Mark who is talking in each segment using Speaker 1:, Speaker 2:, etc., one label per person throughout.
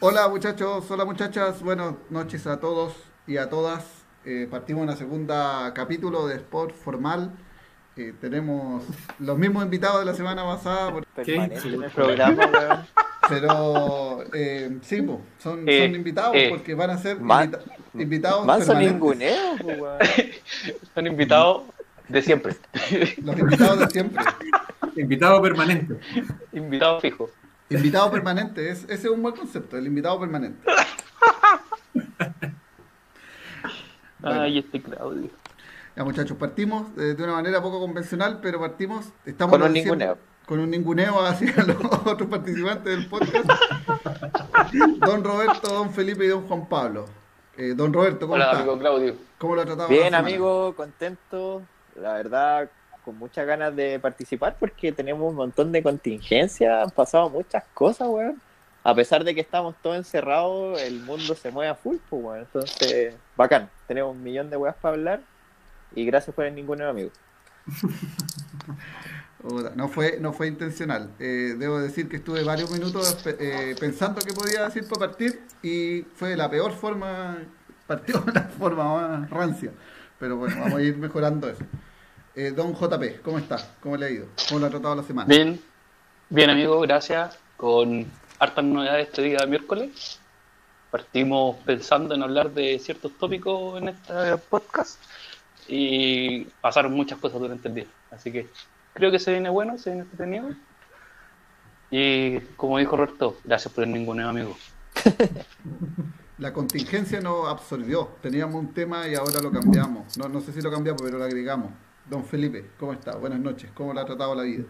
Speaker 1: Hola muchachos, hola muchachas, buenas noches a todos y a todas. Eh, partimos en la segunda capítulo de Sport Formal. Eh, tenemos los mismos invitados de la semana pasada, por-
Speaker 2: Permanente el programa, weón.
Speaker 1: pero eh, sí, po, son,
Speaker 3: Eh,
Speaker 1: son invitados
Speaker 3: eh,
Speaker 1: porque van a ser
Speaker 2: man-
Speaker 1: invita- invitados
Speaker 2: Manso
Speaker 1: permanentes.
Speaker 2: ninguneo, weón.
Speaker 3: Son invitados de siempre.
Speaker 1: Los invitados de siempre.
Speaker 4: Invitado permanente.
Speaker 3: Invitados fijos.
Speaker 1: Invitado permanente, es, ese es un buen concepto, el invitado permanente. Bueno.
Speaker 3: Ay, este Claudio.
Speaker 1: Ya muchachos, partimos eh, de una manera poco convencional, pero partimos, estamos
Speaker 2: Con un ninguneo.
Speaker 1: Con un ninguneo hacia los otros participantes del podcast. Don Roberto, don Felipe y don Juan Pablo. Eh, don Roberto, ¿cómo
Speaker 3: Hola,
Speaker 1: está?
Speaker 3: amigo Claudio.
Speaker 1: ¿Cómo lo ha tratado?
Speaker 2: Bien, amigo, contento. La verdad, con muchas ganas de participar porque tenemos un montón de contingencias. Han pasado muchas cosas, weón. A pesar de que estamos todos encerrados, el mundo se mueve a full, pues, weón. Entonces, bacán. Tenemos un millón de weas para hablar. Y gracias por el ninguneo, amigo.
Speaker 1: No fue, no fue intencional. Eh, debo decir que estuve varios minutos eh, pensando qué podía decir para partir y fue la peor forma, partió de la forma más rancia. Pero bueno, vamos a ir mejorando eso. Eh, don JP, ¿cómo está? ¿Cómo le ha ido? ¿Cómo lo ha tratado la semana?
Speaker 3: Bien, bien amigo, gracias. Con hartas novedades este día miércoles. Partimos pensando en hablar de ciertos tópicos en este podcast y pasaron muchas cosas durante el día. Así que creo que se viene bueno, se viene entretenido. Y como dijo Roberto, gracias por el ninguneo, amigo.
Speaker 1: La contingencia nos absorbió. Teníamos un tema y ahora lo cambiamos. No, no sé si lo cambiamos, pero lo agregamos. Don Felipe, ¿cómo está? Buenas noches. ¿Cómo le ha tratado la vida?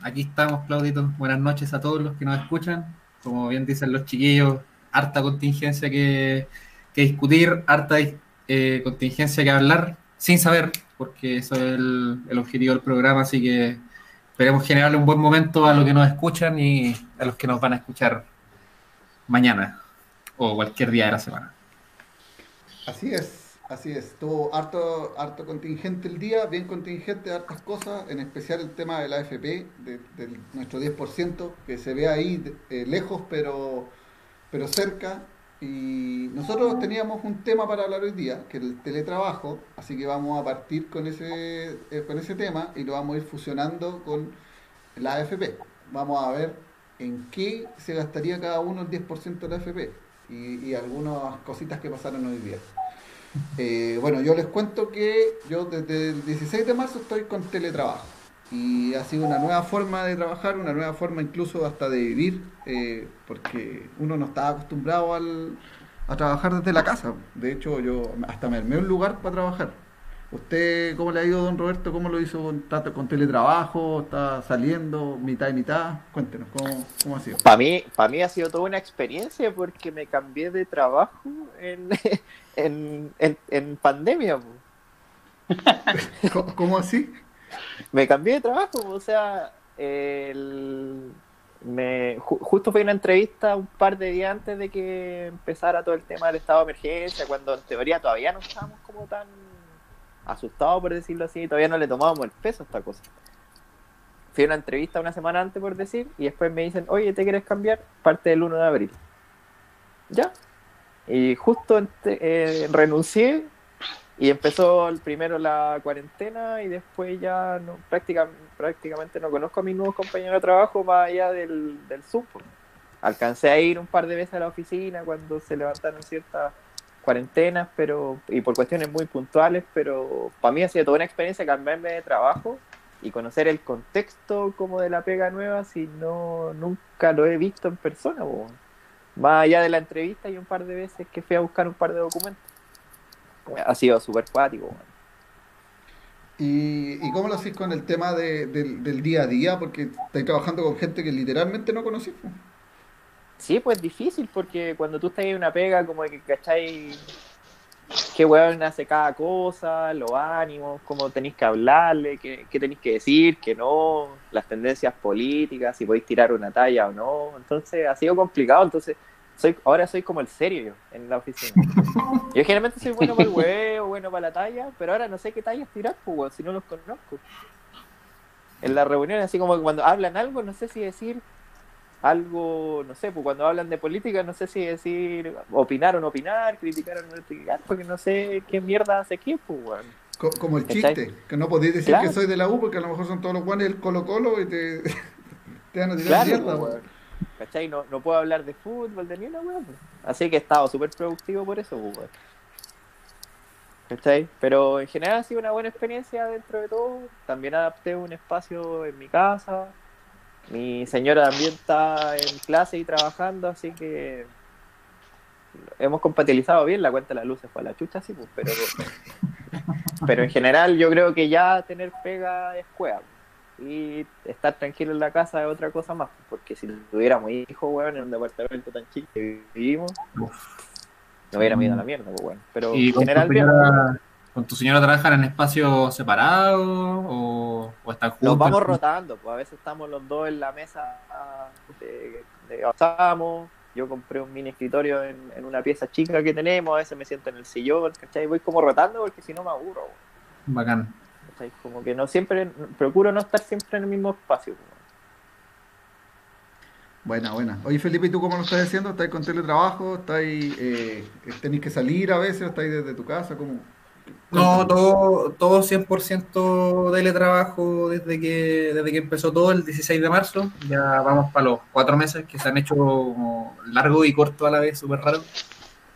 Speaker 4: Aquí estamos, Claudito. Buenas noches a todos los que nos escuchan. Como bien dicen los chiquillos, harta contingencia que, que discutir, harta eh, contingencia que hablar, sin saber, porque eso es el, el objetivo del programa. Así que esperemos generarle un buen momento a los que nos escuchan y a los que nos van a escuchar mañana o cualquier día de la semana.
Speaker 1: Así es, así es. Estuvo harto, harto contingente el día, bien contingente, hartas cosas, en especial el tema de la AFP, de, de nuestro 10%, que se ve ahí eh, lejos, pero, pero cerca. Y nosotros teníamos un tema para hablar hoy día, que es el teletrabajo, así que vamos a partir con ese, eh, con ese tema y lo vamos a ir fusionando con la AFP. Vamos a ver en qué se gastaría cada uno el 10% de la AFP y algunas cositas que pasaron hoy día. Eh, bueno, yo les cuento que yo desde el 16 de marzo estoy con teletrabajo y ha sido una nueva forma de trabajar, una nueva forma incluso hasta de vivir, eh, porque uno no estaba acostumbrado a trabajar desde la casa. De hecho, yo hasta me armé un lugar para trabajar. ¿Usted cómo le ha ido, don Roberto? ¿Cómo lo hizo con, está con teletrabajo? ¿Está saliendo mitad y mitad? Cuéntenos, ¿cómo, cómo ha sido?
Speaker 2: Para mí, para mí ha sido toda una experiencia porque me cambié de trabajo en, en, en, en pandemia.
Speaker 1: ¿Cómo, cómo así?
Speaker 2: Me cambié de trabajo, o sea, el- me, ju- justo fue una entrevista un par de días antes de que empezara todo el tema del estado de emergencia, cuando en teoría todavía no estábamos como tan asustados, por decirlo así, todavía no le tomábamos el peso a esta cosa. Fui a una entrevista una semana antes, por decir, y después me dicen, oye, ¿te quieres cambiar? Parte del 1 de abril. Ya. Y justo eh, renuncié y empezó primero la cuarentena y después ya no, práctica- prácticamente no conozco a mis nuevos compañeros de trabajo más allá del, del. Alcancé a ir un par de veces a la oficina cuando se levantaron ciertas cuarentenas, pero y por cuestiones muy puntuales, pero para mí ha sido toda una experiencia cambiarme de trabajo y conocer el contexto como de la pega nueva si no nunca lo he visto en persona. Más allá de la entrevista y un par de veces que fui a buscar un par de documentos. Ha sido súper cuático.
Speaker 1: ¿Y, y cómo lo hacéis con el tema de- del, del día a día? Porque estáis trabajando con gente que literalmente no conocís.
Speaker 2: Sí, pues difícil porque cuando tú estás en una pega, como que cachai qué weón hace cada cosa, los ánimos, cómo tenéis que hablarle, qué, qué tenéis que decir, que no, las tendencias políticas, si podéis tirar una talla o no. Entonces ha sido complicado. Entonces soy ahora soy como el serio yo en la oficina. Yo generalmente soy bueno para el huevo, bueno para la talla, pero ahora no sé qué tallas tirar, pues, si no los conozco. En las reuniones, así como cuando hablan algo, no sé si decir algo, no sé, pues cuando hablan de política, no sé si decir opinar o no opinar, criticar o no criticar, porque no sé qué mierda hace quién, pues, weón.
Speaker 1: Co- Como el chiste, que no podéis decir
Speaker 2: Claro.
Speaker 1: que soy de la U porque a lo mejor son todos los guanes del Colo Colo y te, te van a tirar
Speaker 2: Claro,
Speaker 1: mierda.
Speaker 2: pues,
Speaker 1: weón.
Speaker 2: weón. ¿Cachai? No, no puedo hablar de fútbol, de ni una weón. pues. Así que he estado súper productivo por eso, pues, weón. ¿Cachai? Pero en general ha sido una buena experiencia dentro de todo. También adapté un espacio en mi casa. Mi señora también está en clase y trabajando, así que hemos compatibilizado bien. La cuenta de la luz se fue a la chucha, sí, pues, pero, pero en general yo creo que ya tener pega es juega. Y estar tranquilo en la casa es otra cosa más, porque si tuviéramos hijos, weón, en un departamento tan chico que vivimos, no hubiéramos ido a la mierda, pues, weón. Pero
Speaker 4: ¿Y
Speaker 2: en general bien.
Speaker 4: Con tu señora trabajan en espacios separados o, o están juntos?
Speaker 2: Nos vamos rotando, pues a veces estamos los dos en la mesa de, de avanzamos. Yo compré un mini escritorio en, en una pieza chica que tenemos, a veces me siento en el sillón, ¿cachai? Voy como rotando porque si no me aburro,
Speaker 4: Bacán.
Speaker 2: ¿cachai? Como que no siempre, procuro no estar siempre en el mismo espacio.
Speaker 1: Buena, buena. Oye, Felipe, ¿y tú cómo lo estás haciendo? ¿Estás con teletrabajo? ¿Estás eh, ¿Tenés que salir a veces? ¿Estás desde tu casa? ¿Cómo?
Speaker 4: No, todo, todo 100% teletrabajo desde que, desde que empezó todo el 16 de marzo. Ya vamos para los cuatro meses que se han hecho largo y corto a la vez, súper raro.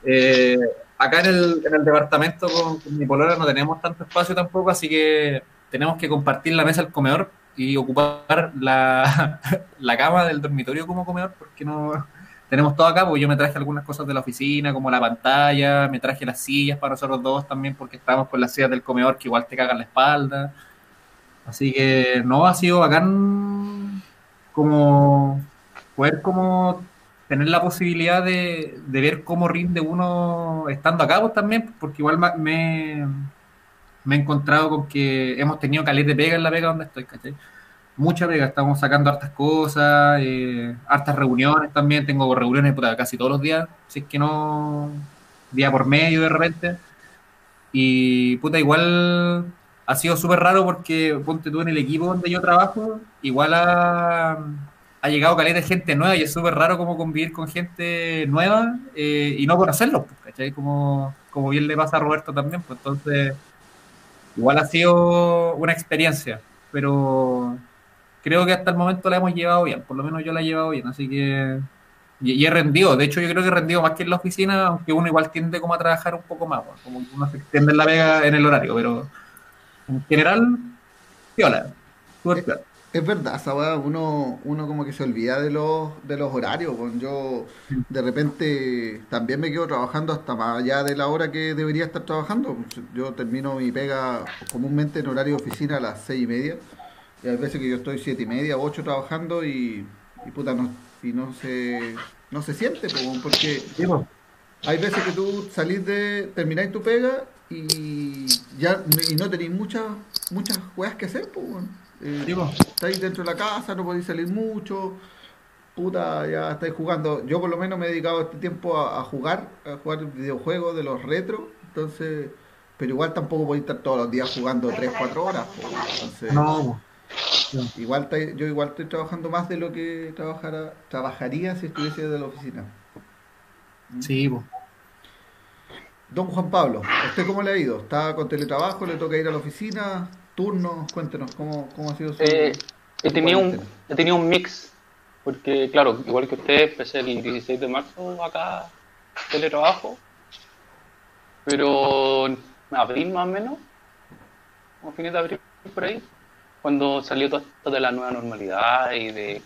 Speaker 4: Eh, acá en el, en el departamento con, con mi polola no tenemos tanto espacio tampoco, así que tenemos que compartir la mesa del comedor y ocupar la, la cama del dormitorio como comedor porque no tenemos todo acá, porque yo me traje algunas cosas de la oficina, como la pantalla, me traje las sillas para nosotros dos también, porque estábamos con las sillas del comedor que igual te cagan la espalda. Así que no, ha sido bacán como poder como tener la posibilidad de, de ver cómo rinde uno estando acá pues, también, porque igual me, me he encontrado con que hemos tenido caleta de pega en la pega donde estoy, ¿cachai? Mucha pega, estamos sacando hartas cosas, eh, hartas reuniones también, tengo reuniones puta, casi todos los días, si es que no día por medio de repente. Y puta, igual ha sido súper raro porque ponte tú en el equipo donde yo trabajo, igual ha, llegado caleta de gente nueva y es súper raro como convivir con gente nueva eh, y no conocerlos, pues, ¿cachai? Como, como bien le pasa a Roberto también, pues entonces igual ha sido una experiencia, pero creo que hasta el momento la hemos llevado bien, por lo menos yo la he llevado bien, así que... Y, y he rendido, de hecho yo creo que he rendido más que en la oficina, aunque uno igual tiende como a trabajar un poco más, pues, como uno se extiende en la pega en el horario, pero en general, súper piola.
Speaker 1: Es verdad, esa uno, uno como que se olvida de los, de los horarios. Yo de repente también me quedo trabajando hasta más allá de la hora que debería estar trabajando. Yo termino mi pega comúnmente en horario de oficina a las seis y media. Y hay veces que yo estoy siete y media, ocho trabajando y, y puta, no, y no se, no se siente, porque
Speaker 4: pues.
Speaker 1: hay veces que tú salís de, termináis tu pega y ya y no tenéis muchas muchas weas que hacer, pues. Eh, estáis dentro de la casa, no podéis salir mucho, puta, ya estáis jugando. Yo por lo menos me he dedicado este tiempo a, a jugar, a jugar videojuegos de los retro, entonces, pero igual tampoco podéis estar todos los días jugando 3, 4 horas, po, entonces,
Speaker 4: No,
Speaker 1: igual yo igual estoy trabajando más de lo que trabajara, trabajaría si estuviese de la oficina.
Speaker 4: sí, pues.
Speaker 1: Don Juan Pablo, ¿a ¿usted cómo le ha ido? ¿Está con teletrabajo? ¿Le toca ir a la oficina? ¿Turnos? Cuéntenos, ¿cómo, cómo ha sido su...
Speaker 3: Eh, he, tenido un, he tenido un mix, porque claro, igual que usted, empecé el 16 de marzo acá, teletrabajo, pero en abril más o menos, a fines de abril por ahí, cuando salió todo esto de la nueva normalidad y de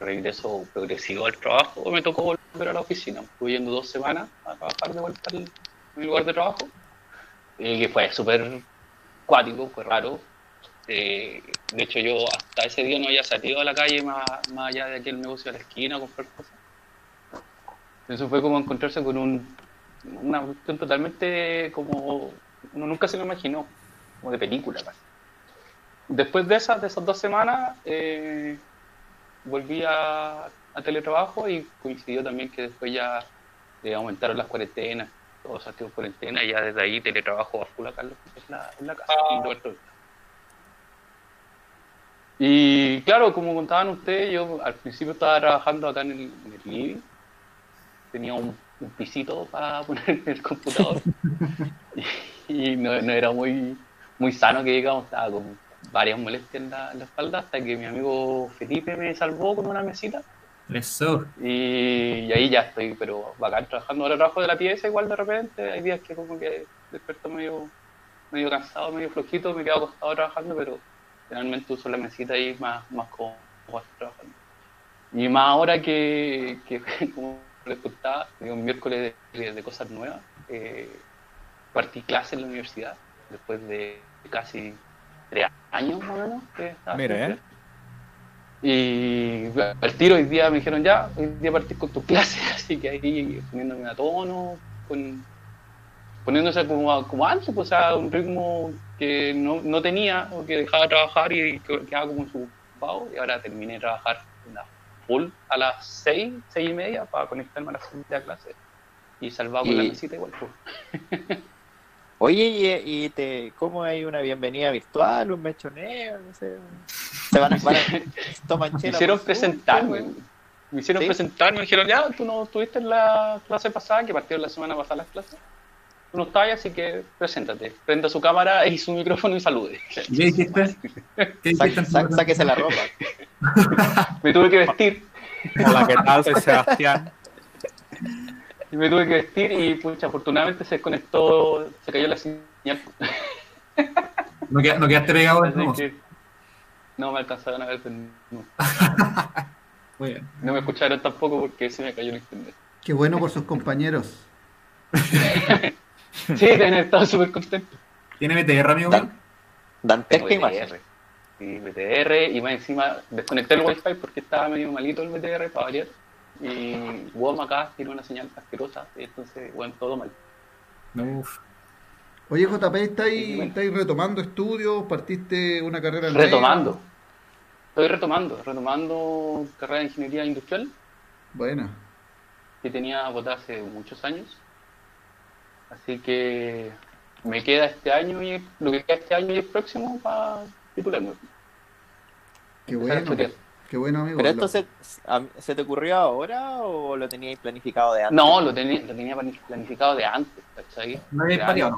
Speaker 3: regreso progresivo al trabajo, me tocó volver a la oficina. Estuve yendo dos semanas a trabajar de vuelta al mi lugar de trabajo, y que fue súper cuático, fue raro. Eh, de hecho, yo hasta ese día no había salido a la calle más, más allá de aquel negocio de la esquina a comprar cosas. Eso fue como encontrarse con un, una cuestión totalmente como uno nunca se lo imaginó, como de película casi. Después de esas, de esas dos semanas, eh, volví a, a teletrabajo y coincidió también que después ya eh, aumentaron las cuarentenas, todos activos en cuarentena, y ya desde ahí teletrabajo a full acá en la, en la casa. Villa. Y claro, como contaban ustedes, yo al principio estaba trabajando acá en el, en el living. Tenía un, un pisito para poner en el computador. y no, no era muy, muy sano que digamos, estaba con varias molestias en la, en la espalda hasta que mi amigo Felipe me salvó con una mesita.
Speaker 4: Eso.
Speaker 3: Y, y ahí ya estoy, pero bacán trabajando. Ahora trabajo de la pieza igual de repente. Hay días que como que despierto medio, medio cansado, medio flojito, me quedo acostado trabajando, pero generalmente uso la mesita ahí más, más cómodo trabajando. Y más ahora que, que como les contaba, un miércoles de, de cosas nuevas. eh, partí clase en la universidad después de casi tres años más o menos que estaba
Speaker 5: Mira, ¿eh?
Speaker 3: y al tiro hoy día me dijeron ya, hoy día partís con tus clases, así que ahí poniéndome a tono, con, poniéndose como, como antes, pues, o sea, un ritmo que no, no tenía, o que dejaba de trabajar y que- quedaba como ocupado, y ahora terminé de trabajar en la full a las seis, seis y media para conectarme a la siguiente clase y salvado con la mesita igual. Pues.
Speaker 2: Oye, ¿y, y te, cómo hay una bienvenida virtual, un mechoneo? No sé. Se van a, van a toman
Speaker 3: Me hicieron presentarme. Me hicieron
Speaker 2: ¿Sí?
Speaker 3: presentarme, me dijeron, ya, tú no estuviste en la clase pasada, que partieron la semana pasada las clases. Tú no estabas, así que preséntate. Prenda su cámara y su micrófono y salude.
Speaker 4: ¿Qué dijiste? ¿Qué dijiste
Speaker 2: sa- sáquese la ropa.
Speaker 3: Me tuve que vestir.
Speaker 5: Hola, ¿qué tal? Soy Sebastián.
Speaker 3: Y me tuve que vestir y, pucha, afortunadamente se desconectó, se cayó la señal.
Speaker 4: No, queda- no quedaste pegado
Speaker 3: no me alcanzaron a ver, no,
Speaker 4: Muy bien.
Speaker 3: no me escucharon tampoco porque se me cayó el internet.
Speaker 1: Qué bueno por sus compañeros.
Speaker 3: Sí, deben haber estado súper contentos.
Speaker 4: ¿Tiene BTR, amigo?
Speaker 2: Dan-? Dantesca imagen.
Speaker 3: BTR. Sí, BTR y más encima desconecté el wifi porque estaba medio malito el BTR para variar. Y WOM acá tiene una señal asquerosa, y entonces, bueno, todo mal.
Speaker 4: Uf.
Speaker 1: Oye, JP, ¿estáis, estáis retomando estudios? ¿Partiste una carrera nueva?
Speaker 3: Retomando. Estoy retomando, retomando carrera de ingeniería industrial
Speaker 1: Bueno,
Speaker 3: que tenía votada hace muchos años. Así que me queda este año y lo que queda este año y el próximo para titularme.
Speaker 1: qué
Speaker 3: Empezar a
Speaker 1: bueno.
Speaker 3: Estudiar.
Speaker 1: Qué bueno, amigo.
Speaker 2: ¿Pero esto
Speaker 1: Lo-
Speaker 2: se, a- se te ocurrió ahora o lo teníais planificado de antes?
Speaker 3: No, lo tenía, lo tenía planificado de antes, ¿cachai?
Speaker 4: No
Speaker 3: De
Speaker 4: pateado.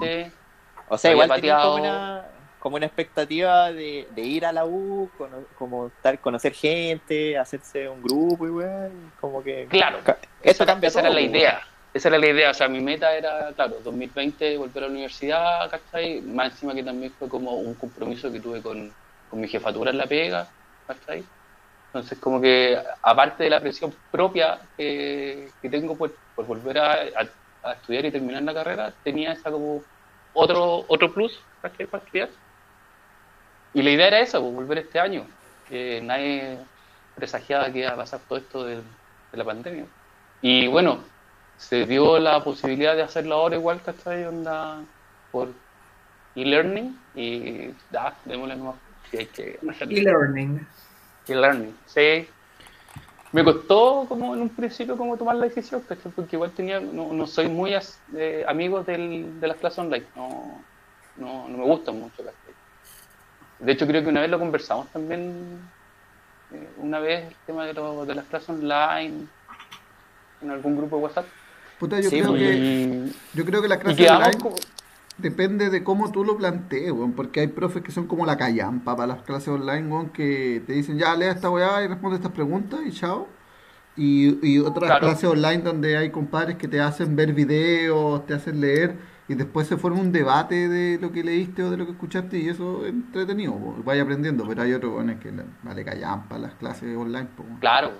Speaker 2: O sea,
Speaker 3: Había
Speaker 2: igual tenías como una, como una expectativa de, de ir a la U, cono- como estar, conocer gente, hacerse un grupo igual, como que...
Speaker 3: Claro,
Speaker 2: Ca-
Speaker 3: esa,
Speaker 2: Eso cambia
Speaker 3: esa era la
Speaker 2: pues.
Speaker 3: idea. Esa era la idea. O sea, mi meta era, claro, 2020 volver a la universidad, ¿cachai? Más encima que también fue como un compromiso que tuve con, con mi jefatura en la pega, ¿cachai? Entonces, como que aparte de la presión propia que, que tengo por, por volver a, estudiar y terminar la carrera, tenía esa como otro, otro plus, ¿cachai? Para estudiar. Y la idea era esa, pues, volver este año. Que nadie presagiaba que iba a pasar todo esto de, la pandemia. Y bueno, se dio la posibilidad de hacerlo ahora igual, ¿cachai? Onda por e-learning y ya, démosle nomás hay que.
Speaker 4: E-learning.
Speaker 3: E-learning, sí. Me costó como en un principio como tomar la decisión. Porque igual tenía, no, no soy muy as- eh, amigo del, de las clases online, no, no, no me gustan mucho, ¿cachai? De hecho creo que una vez lo conversamos también, eh, una vez el tema de, lo- de las clases online, en algún grupo de WhatsApp.
Speaker 1: puta, yo,
Speaker 2: Sí,
Speaker 1: creo
Speaker 2: pues,
Speaker 1: que, yo creo que la
Speaker 3: y
Speaker 1: clase
Speaker 3: quedamos
Speaker 1: online
Speaker 3: como...
Speaker 1: depende de cómo tú lo plantees, weón, porque hay profes que son como la callampa para las clases online, weón, que te dicen, ya, lea esta weá y responde estas preguntas y chao. Y, y otras
Speaker 3: Claro.
Speaker 1: clases online donde hay compadres que te hacen ver videos, te hacen leer y después se forma un debate de lo que leíste o de lo que escuchaste y eso es entretenido, vaya aprendiendo, pero hay otros weones que vale callampa las clases online, weón.
Speaker 3: Claro,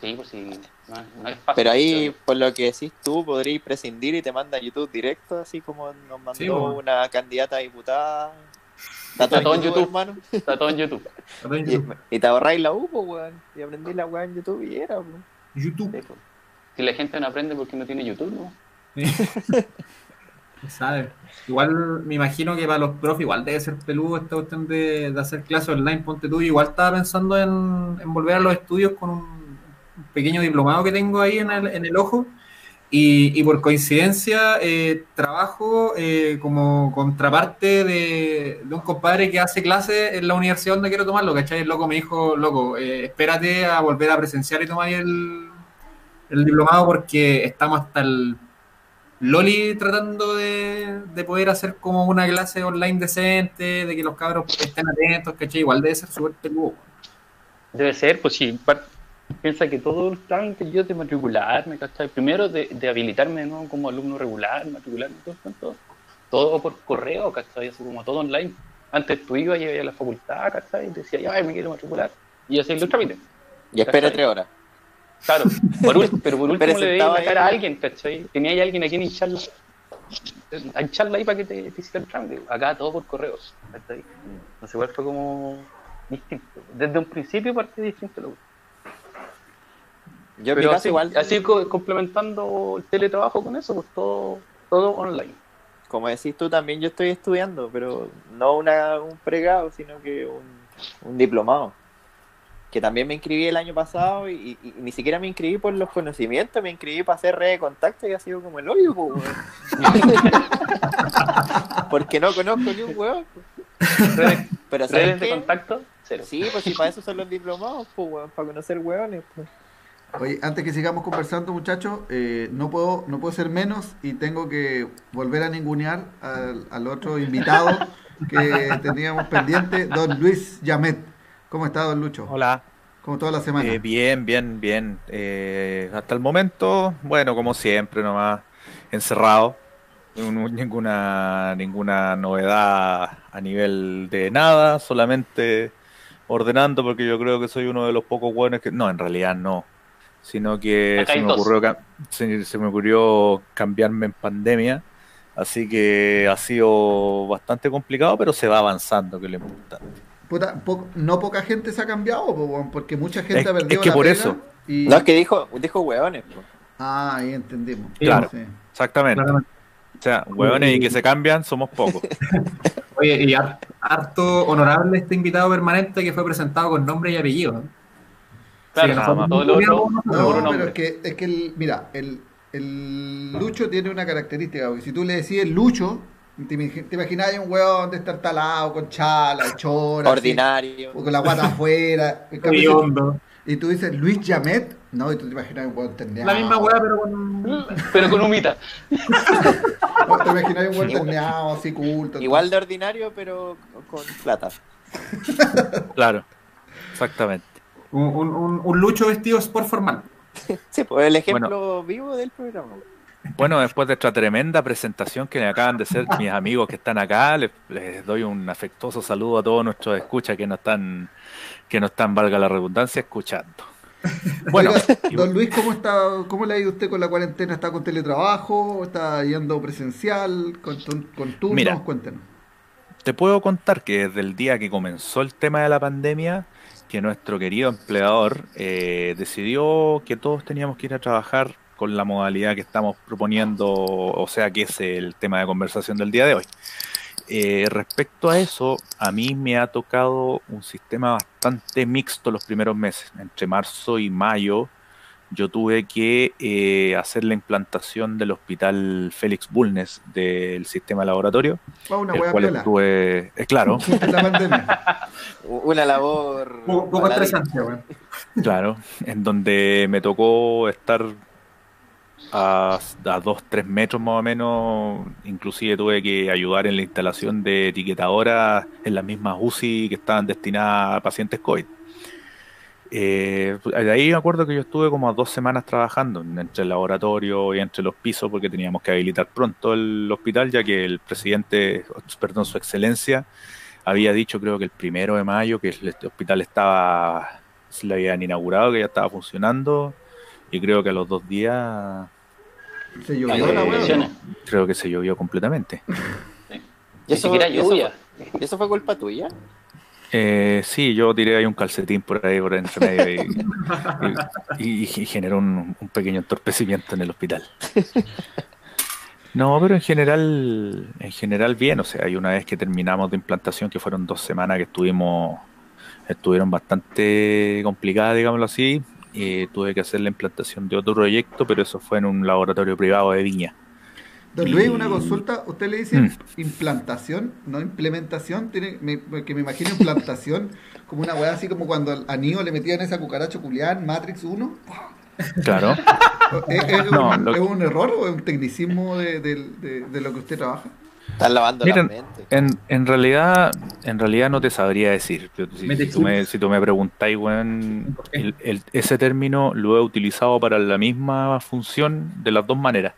Speaker 3: sí, pues sí, no, no es fácil.
Speaker 2: Pero ahí, por lo que decís tú, podrías prescindir y te manda a YouTube directo, así como nos mandó
Speaker 4: Sí, bueno.
Speaker 2: una candidata a diputada. Está
Speaker 3: Está todo en YouTube.
Speaker 2: hermano.
Speaker 3: Está todo en YouTube.
Speaker 2: Y, y te ahorráis la U, pues, weón. Y aprendí la weá en YouTube y era, pues.
Speaker 4: YouTube.
Speaker 3: Sí, pues. Si la gente no aprende porque no tiene YouTube, ¿no?
Speaker 4: ¿Sabes? Igual me imagino que para los profes igual debe ser peludo esta cuestión de, de hacer clases online, ponte tú. Igual estaba pensando en, en volver a los estudios con un pequeño diplomado que tengo ahí en el, en el ojo. Y, por coincidencia eh, trabajo eh, como contraparte de, de un compadre que hace clases en la universidad donde quiero tomarlo, ¿cachai? El loco me dijo, loco, eh, espérate a volver a presenciar y tomar el, el diplomado porque estamos hasta el Loli tratando de, de poder hacer como una clase online decente, de que los cabros estén atentos, ¿cachai? Igual debe ser súper peludo.
Speaker 3: Debe ser, pues sí. Piensa que todo el trámite yo de matricularme, ¿cachai? Primero de, de habilitarme de nuevo como alumno regular, matricularme, todo, todo, todo por correo, ¿cachai? Así como todo online. Antes tú ibas, ibas a la facultad, ¿cachai? Y decías, ay, me quiero matricular. Y así los trámites.
Speaker 2: Y espera tres horas.
Speaker 3: Claro, por ul- pero por último le
Speaker 2: sentado
Speaker 3: la cara a alguien, ¿cachai? Tenía ahí alguien a quien hincharla, a hincharla ahí para que te, te hiciera el trámite. Acá todo por correos, ¿cachai? Entonces igual fue como distinto. Desde un principio parte distinto. Lo...
Speaker 2: Yo en mi
Speaker 3: Pero
Speaker 2: caso
Speaker 3: así,
Speaker 2: igual,
Speaker 3: así co- complementando el teletrabajo con eso, pues todo, todo online.
Speaker 2: como decís tú también, yo estoy estudiando, pero no una, un pregrado, sino que un, un diplomado. Que también me inscribí el año pasado y, y- y ni siquiera me inscribí por los conocimientos, me inscribí para hacer red de contacto y ha sido como el hoyo, po, weón. Porque no conozco ni un hueón.
Speaker 3: Redes,
Speaker 2: Pero ¿sabes
Speaker 3: redes de contacto, cero.
Speaker 2: Sí, pues si para eso son los diplomados, pues, weón, para conocer hueones. Pues.
Speaker 1: Oye, antes que sigamos conversando, muchachos, eh, no puedo no puedo ser menos y tengo que volver a ningunear al, al otro invitado que teníamos pendiente, don Luis Yamet. ¿Cómo está, don Lucho?
Speaker 5: Hola.
Speaker 1: Como toda la semana.
Speaker 5: Eh, bien, bien, bien. Eh, hasta el momento, bueno, como siempre, nomás encerrado. No- Ninguna, ninguna novedad a nivel de nada, solamente ordenando porque yo creo que soy uno de los pocos buenos que... No, en realidad no. Sino que se me, ocurrió, ca- se, se me ocurrió cambiarme en pandemia. Así que ha sido bastante complicado, pero se va avanzando, que es lo importante.
Speaker 1: Puta, po- no poca gente se ha cambiado, porque mucha gente
Speaker 5: Es-
Speaker 1: ha perdido
Speaker 5: es que
Speaker 1: la
Speaker 5: por eso.
Speaker 1: y-
Speaker 2: No, es que dijo, dijo hueones.
Speaker 1: Ah, ahí entendimos.
Speaker 5: Claro.
Speaker 1: Sí.
Speaker 5: Exactamente.
Speaker 4: Claramente.
Speaker 5: O sea, hueones y que se cambian, somos pocos.
Speaker 4: Oye, y har- harto honorable este invitado permanente que fue presentado con nombre y apellido. ¿no?
Speaker 3: Claro,
Speaker 4: Sí, nosotros
Speaker 3: todo
Speaker 4: no
Speaker 3: lo otro
Speaker 1: No,
Speaker 3: un
Speaker 1: pero es que, es que el, mira, el, el Lucho tiene una característica, porque si tú le decís el Lucho, te, te imaginas un weón de estar talado, con chala, chora, así,
Speaker 2: Ordinario.
Speaker 1: o con la guata afuera.
Speaker 4: Y hondo.
Speaker 1: y tú dices Luis Jamet, no, y tú te imaginas un weón terneado.
Speaker 4: La misma weá, pero con.
Speaker 3: Pero con humita.
Speaker 1: No, te imaginas un weón terneado, así culto.
Speaker 2: Igual de ordinario, pero con plata.
Speaker 5: Claro, exactamente.
Speaker 4: Un, un, un- lucho vestido sport formal.
Speaker 2: Sí, pues el ejemplo vivo del programa.
Speaker 5: Bueno, después de esta tremenda presentación que me acaban de hacer mis amigos que están acá, les, les doy un afectuoso saludo a todos nuestros escuchas que no están, que no están, valga la redundancia, escuchando. Bueno,
Speaker 1: Oiga,
Speaker 5: y-
Speaker 1: don Luis, ¿cómo está, cómo le ha ido usted con la cuarentena? ¿Está con teletrabajo? ¿Está yendo presencial? ¿Con, con, con turnos?
Speaker 5: Mira.
Speaker 1: Cuéntenos.
Speaker 5: te puedo contar que desde el día que comenzó el tema de la pandemia, que nuestro querido empleador eh, decidió que todos teníamos que ir a trabajar con la modalidad que estamos proponiendo, o sea, que es el tema de conversación del día de hoy. Eh, respecto a eso, a mí me ha tocado un sistema bastante mixto los primeros meses. Entre marzo y mayo, yo tuve que eh, hacer la implantación del hospital Félix Bulnes del sistema laboratorio,
Speaker 1: Va una
Speaker 5: el cual
Speaker 1: piola.
Speaker 5: estuve, eh, claro,
Speaker 1: la.
Speaker 2: Una labor.
Speaker 4: Un poco
Speaker 2: baladí.
Speaker 4: estresante, weón.
Speaker 5: claro, en donde me tocó estar a, a dos, tres metros más o menos, inclusive tuve que ayudar en la instalación de etiquetadoras en las mismas UCI que estaban destinadas a pacientes COVID. Eh, de ahí me acuerdo que yo estuve como a dos semanas trabajando entre el laboratorio y entre los pisos porque teníamos que habilitar pronto el hospital ya que el presidente, perdón, su excelencia había dicho creo que el primero de mayo que el este hospital estaba, se lo habían inaugurado, que ya estaba funcionando y creo que a los dos días creo que se llovió completamente.
Speaker 2: ¿Y eso,
Speaker 3: siquiera
Speaker 2: y eso
Speaker 3: lluvia.
Speaker 2: fue- y eso fue culpa tuya?
Speaker 5: Eh, sí, yo tiré ahí un calcetín por ahí por entre medio y, generó un, un pequeño entorpecimiento en el hospital. No, pero en general, en general bien, o sea, hay una vez que terminamos de implantación, que fueron dos semanas que estuvimos, estuvieron bastante complicadas, digámoslo así, eh, tuve que hacer la implantación de otro proyecto, pero eso fue en un laboratorio privado de Viña.
Speaker 1: Don Luis,
Speaker 5: Y-
Speaker 1: una consulta. ¿Usted le dice
Speaker 5: Mm.
Speaker 1: implantación, no implementación? Tiene, me- que me imagino implantación como una weá así como cuando a Neo le metían esa cucaracha culiada en Matrix 1.
Speaker 5: Claro.
Speaker 1: ¿Es, es
Speaker 5: No,
Speaker 1: un,
Speaker 5: lo-
Speaker 1: es un error o es un tecnicismo de, de- de- de lo que usted trabaja?
Speaker 2: Están lavando
Speaker 5: Miren,
Speaker 2: la mente.
Speaker 5: En, en realidad, en realidad no te sabría decir. Yo- Si, si tú, me, si tú me preguntáis, weón, ese término lo he utilizado para la misma función de las dos maneras.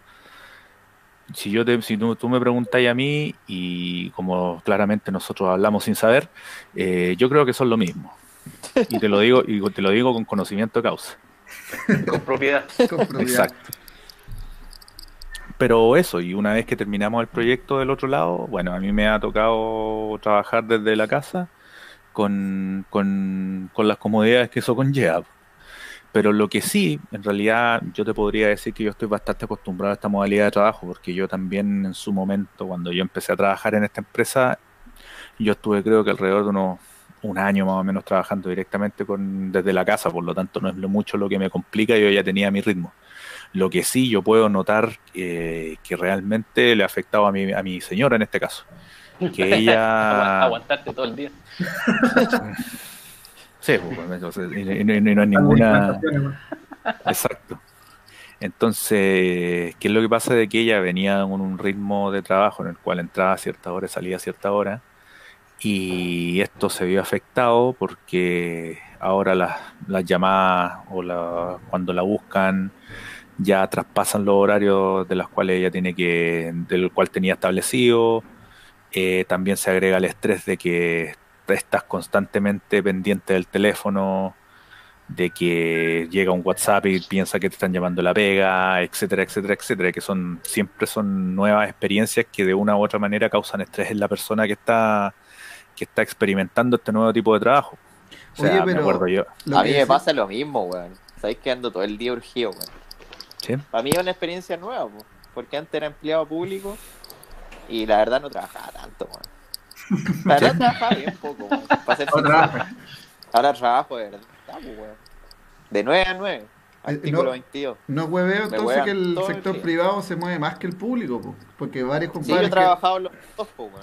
Speaker 5: Si yo te, si tú, tú me preguntáis a mí, y como claramente nosotros hablamos sin saber, eh, yo creo que son lo mismo. Y te lo digo, y te lo digo con conocimiento de causa.
Speaker 3: Con propiedad.
Speaker 1: Con propiedad.
Speaker 5: Exacto. Pero eso, y una vez que terminamos el proyecto del otro lado, bueno, a mí me ha tocado trabajar desde la casa con, con, con las comodidades que eso conlleva. Pero lo que sí, en realidad yo te podría decir que yo estoy bastante acostumbrado a esta modalidad de trabajo, porque yo también en su momento, cuando yo empecé a trabajar en esta empresa, yo estuve creo que alrededor de unos un año más o menos trabajando directamente con, desde la casa, por lo tanto no es lo mucho lo que me complica, yo ya tenía mi ritmo. Lo que sí yo puedo notar eh, que realmente le ha afectado a mi, a mi señora en este caso. Que ella...
Speaker 3: Aguantarte todo el día.
Speaker 5: Sí, pues, o sea, y, y- y no hay ninguna... Exacto. Entonces, ¿qué es lo que pasa? De que ella venía con un ritmo de trabajo en el cual entraba a cierta hora y salía a cierta hora. Y esto se vio afectado porque ahora las, las llamadas o la, cuando la buscan ya traspasan los horarios de los cuales ella tiene que, del cual tenía establecido. Eh, también se agrega el estrés de que estás constantemente pendiente del teléfono, de que llega un WhatsApp y piensa que te están llamando la pega, etcétera, etcétera, etcétera, que son siempre son nuevas experiencias que de una u otra manera causan estrés en la persona que está que está experimentando este nuevo tipo de trabajo. O sea,
Speaker 1: Oye,
Speaker 5: me
Speaker 1: pero-
Speaker 5: acuerdo yo.
Speaker 2: A mí me pasa lo mismo, weón. Sabéis que ando todo el día urgido, weón.
Speaker 5: ¿sí?
Speaker 2: Para mí es una experiencia nueva, po, porque antes era empleado público y la verdad no trabajaba tanto, weón. Trabajaba bien poco. Para ser
Speaker 4: Ahora.
Speaker 2: Ahora trabajo de verdad. De 9 a 9, artículo
Speaker 1: no-
Speaker 2: 22.
Speaker 1: No hueveo entonces que el
Speaker 2: el
Speaker 1: sector
Speaker 2: día.
Speaker 1: privado se mueve más que el público, po, porque varios
Speaker 2: Sí, yo
Speaker 1: compadres,
Speaker 2: he trabajado los dos, po,
Speaker 1: que,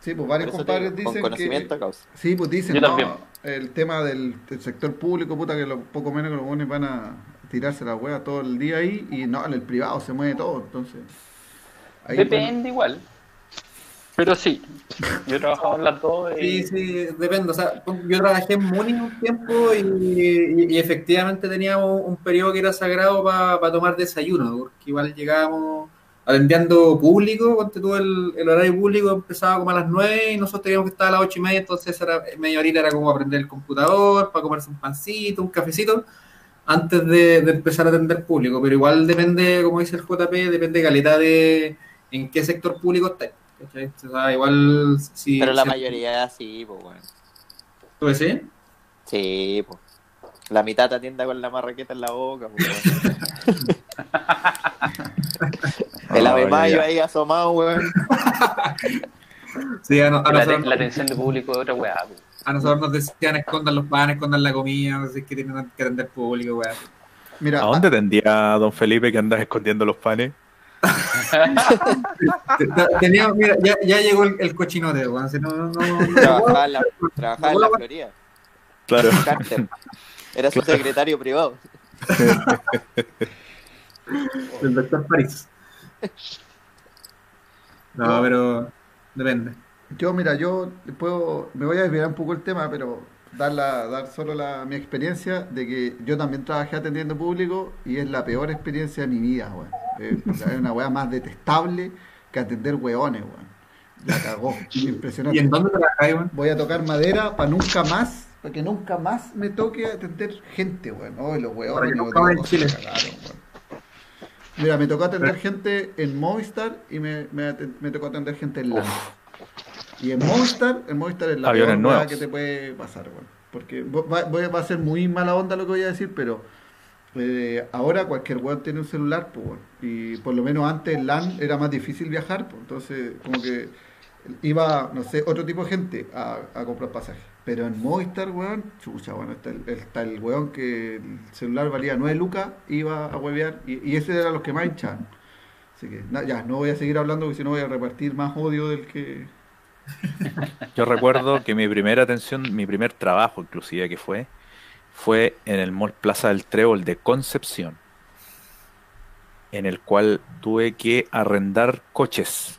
Speaker 1: sí, pues varios compadres
Speaker 2: digo, con
Speaker 1: dicen
Speaker 2: conocimiento
Speaker 1: que
Speaker 2: causa.
Speaker 1: sí, pues dicen
Speaker 3: Yo
Speaker 1: no,
Speaker 3: también.
Speaker 1: el tema del, del sector público, puta que lo poco menos que los buenos van a tirarse la hueá todo el día ahí y no, en el privado se mueve todo, entonces ahí,
Speaker 3: Depende igual. Pero sí, yo he trabajado en las dos
Speaker 4: Sí, sí, depende. O sea, yo trabajé en Muni un tiempo y, efectivamente teníamos un periodo que era sagrado para tomar desayuno, porque igual llegábamos atendiendo público, cuando tuvo el, el horario público empezaba como a las 9 y nosotros teníamos que estar a las 8 y media, entonces era, media horita era como aprender el computador, para comerse un pancito, un cafecito, antes de, empezar a atender público. Pero igual depende, como dice el JP, depende de calidad de en qué sector público está. ¿Cachai? O sea, igual si...
Speaker 2: Pero la
Speaker 4: si-
Speaker 2: mayoría sí, po, weón.
Speaker 4: ¿Tú decís?
Speaker 2: Sí, po. La mitad te atienda con la marraqueta en la boca, weón. El
Speaker 5: Ah,
Speaker 2: ave mayo ahí asomado, weón.
Speaker 4: Sí, a, no- a
Speaker 3: la,
Speaker 4: nosotros,
Speaker 3: la atención de público es otra weá.
Speaker 4: a nosotros nos decían escondan los panes, escondan la comida, así que tienen que atender público, weón.
Speaker 1: Mira,
Speaker 5: ¿A dónde tendría don Felipe que andas escondiendo los panes?
Speaker 4: Tenía, mira, ya, ya llegó el, el cochinote, weón. No, no, no,
Speaker 2: Trabajaba en la, trabajaba en la Florida.
Speaker 5: Claro.
Speaker 2: Era su secretario privado.
Speaker 4: el doctor París. No, pero depende.
Speaker 1: Yo, mira, yo puedo, me voy a desviar un poco el tema, pero dar, la, dar solo la, mi experiencia de que yo también trabajé atendiendo público y es la peor experiencia de mi vida, weón. Eh, o sea, es una weá más detestable que atender weones, weón. La cagó, impresionante.
Speaker 4: ¿Y en dónde trabajáis, weón?
Speaker 1: Voy a tocar madera para nunca más, para que nunca más me toque atender gente, weón. Oh, los weones
Speaker 4: más en Chile.
Speaker 1: se cagaron, weón. Mira, me tocó atender gente en Movistar y me, me, tocó atender gente en LAN. Y en Movistar, en Movistar es la
Speaker 5: Aviones
Speaker 1: peor que te puede pasar, weón. Porque va, va- va a ser muy mala onda lo que voy a decir, pero eh, ahora cualquier weón tiene un celular, pues, weón. Y por lo menos antes en LAN era más difícil viajar, pues. Entonces, como que iba, no sé, otro tipo de gente a, a comprar pasajes. Pero en Movistar, weón, chucha, bueno, está el, está weón que el celular valía 9 lucas, iba a huevear, y, y ese era los que más hinchaban. Así que, ya, no voy a seguir hablando porque si no voy a repartir más odio del que...
Speaker 5: Yo recuerdo que mi primera atención, mi primer trabajo inclusive que fue, fue en el Mall Plaza del Trébol de Concepción, en el cual tuve que arrendar coches.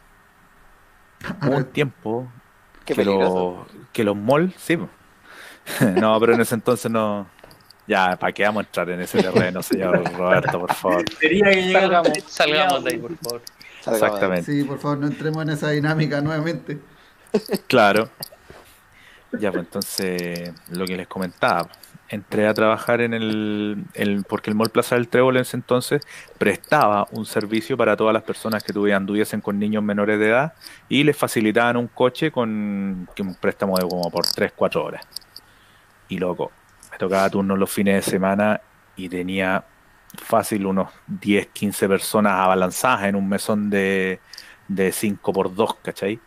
Speaker 5: Hubo un tiempo
Speaker 2: Qué
Speaker 5: que, los, que los malls, sí. no, pero en ese entonces no. Ya, ¿para qué vamos a entrar en ese terreno, señor Roberto, por favor?
Speaker 4: Sería que
Speaker 3: Salgamos, de ahí, por favor.
Speaker 2: Salgamos
Speaker 5: Exactamente.
Speaker 1: Sí, por favor, no entremos en esa dinámica nuevamente.
Speaker 5: Claro. Ya, pues entonces, lo que les comentaba, entré a trabajar en el, el- porque el Mall Plaza del Trébol en ese entonces prestaba un servicio para todas las personas que tuvieran, anduviesen con niños menores de edad y les facilitaban un coche con un préstamo de como por 3, 4 horas. Y loco, me tocaba turno los fines de semana y tenía fácil unos 10, 15 personas abalanzadas en un mesón de, de 5 por 2 ¿cachai?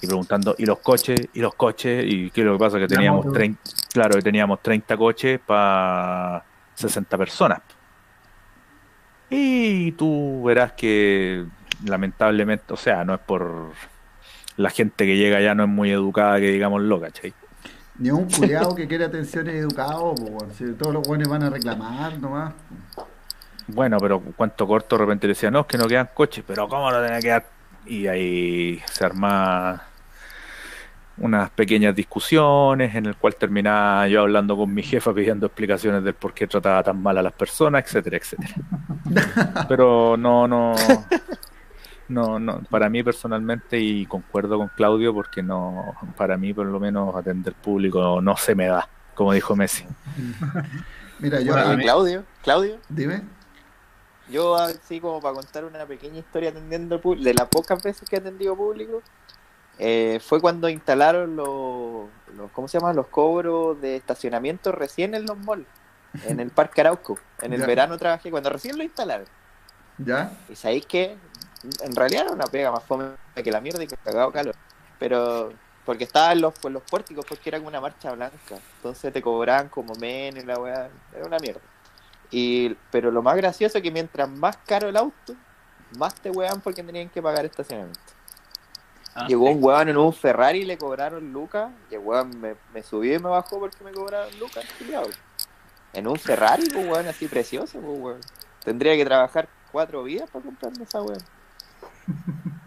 Speaker 5: y preguntando, ¿y los coches? ¿Y los coches? ¿Y qué es lo que pasa? Que teníamos
Speaker 4: moto.
Speaker 5: 30, claro, teníamos 30 coches para 60 personas. Y tú verás que lamentablemente, o sea, no es por la gente que llega allá no es muy educada, que digamos lo, ¿cachai?
Speaker 1: Ni un culiado que quiere atención y educado. Si todos los buenos van a reclamar nomás.
Speaker 5: Bueno, pero cuanto corto de repente le decía, no, es que no quedan coches, pero ¿cómo no tenía que quedar? Y ahí se arma unas pequeñas discusiones en el cual terminaba yo hablando con mi jefa pidiendo explicaciones del por qué trataba tan mal a las personas, etcétera, etcétera. Pero no, no, no, no, para mí personalmente y concuerdo con Claudio porque no, para mí por lo menos atender público no se me da, como dijo Messi.
Speaker 1: Mira, yo...
Speaker 4: Bueno,
Speaker 2: Claudio, Claudio,
Speaker 1: Dime.
Speaker 2: yo así como para contar una pequeña historia atendiendo público, de las pocas veces que he atendido público, eh, fue cuando instalaron los, los, ¿cómo se llama? Los cobros de estacionamiento recién en los malls, en el Parque Arauco. En el
Speaker 1: Ya.
Speaker 2: verano trabajé, cuando recién lo instalaron.
Speaker 1: ¿Ya?
Speaker 2: Y sabéis que en realidad era una pega más fome que la mierda y que cagado calor. Pero porque estaba en los, en los pórticos, porque era como una marcha blanca. Entonces te cobraban como menos y la weá. Era una mierda. Y, pero lo más gracioso es que mientras más caro el auto, más te wean porque tenían que pagar estacionamiento.
Speaker 3: Ah,
Speaker 2: Llegó un weón en un Ferrari y le cobraron lucas. Y el weón me, me subió y me bajó porque me cobraron lucas. En un Ferrari, pues weón, así precioso, pues weón. Tendría que trabajar cuatro vidas para comprarme esa weón.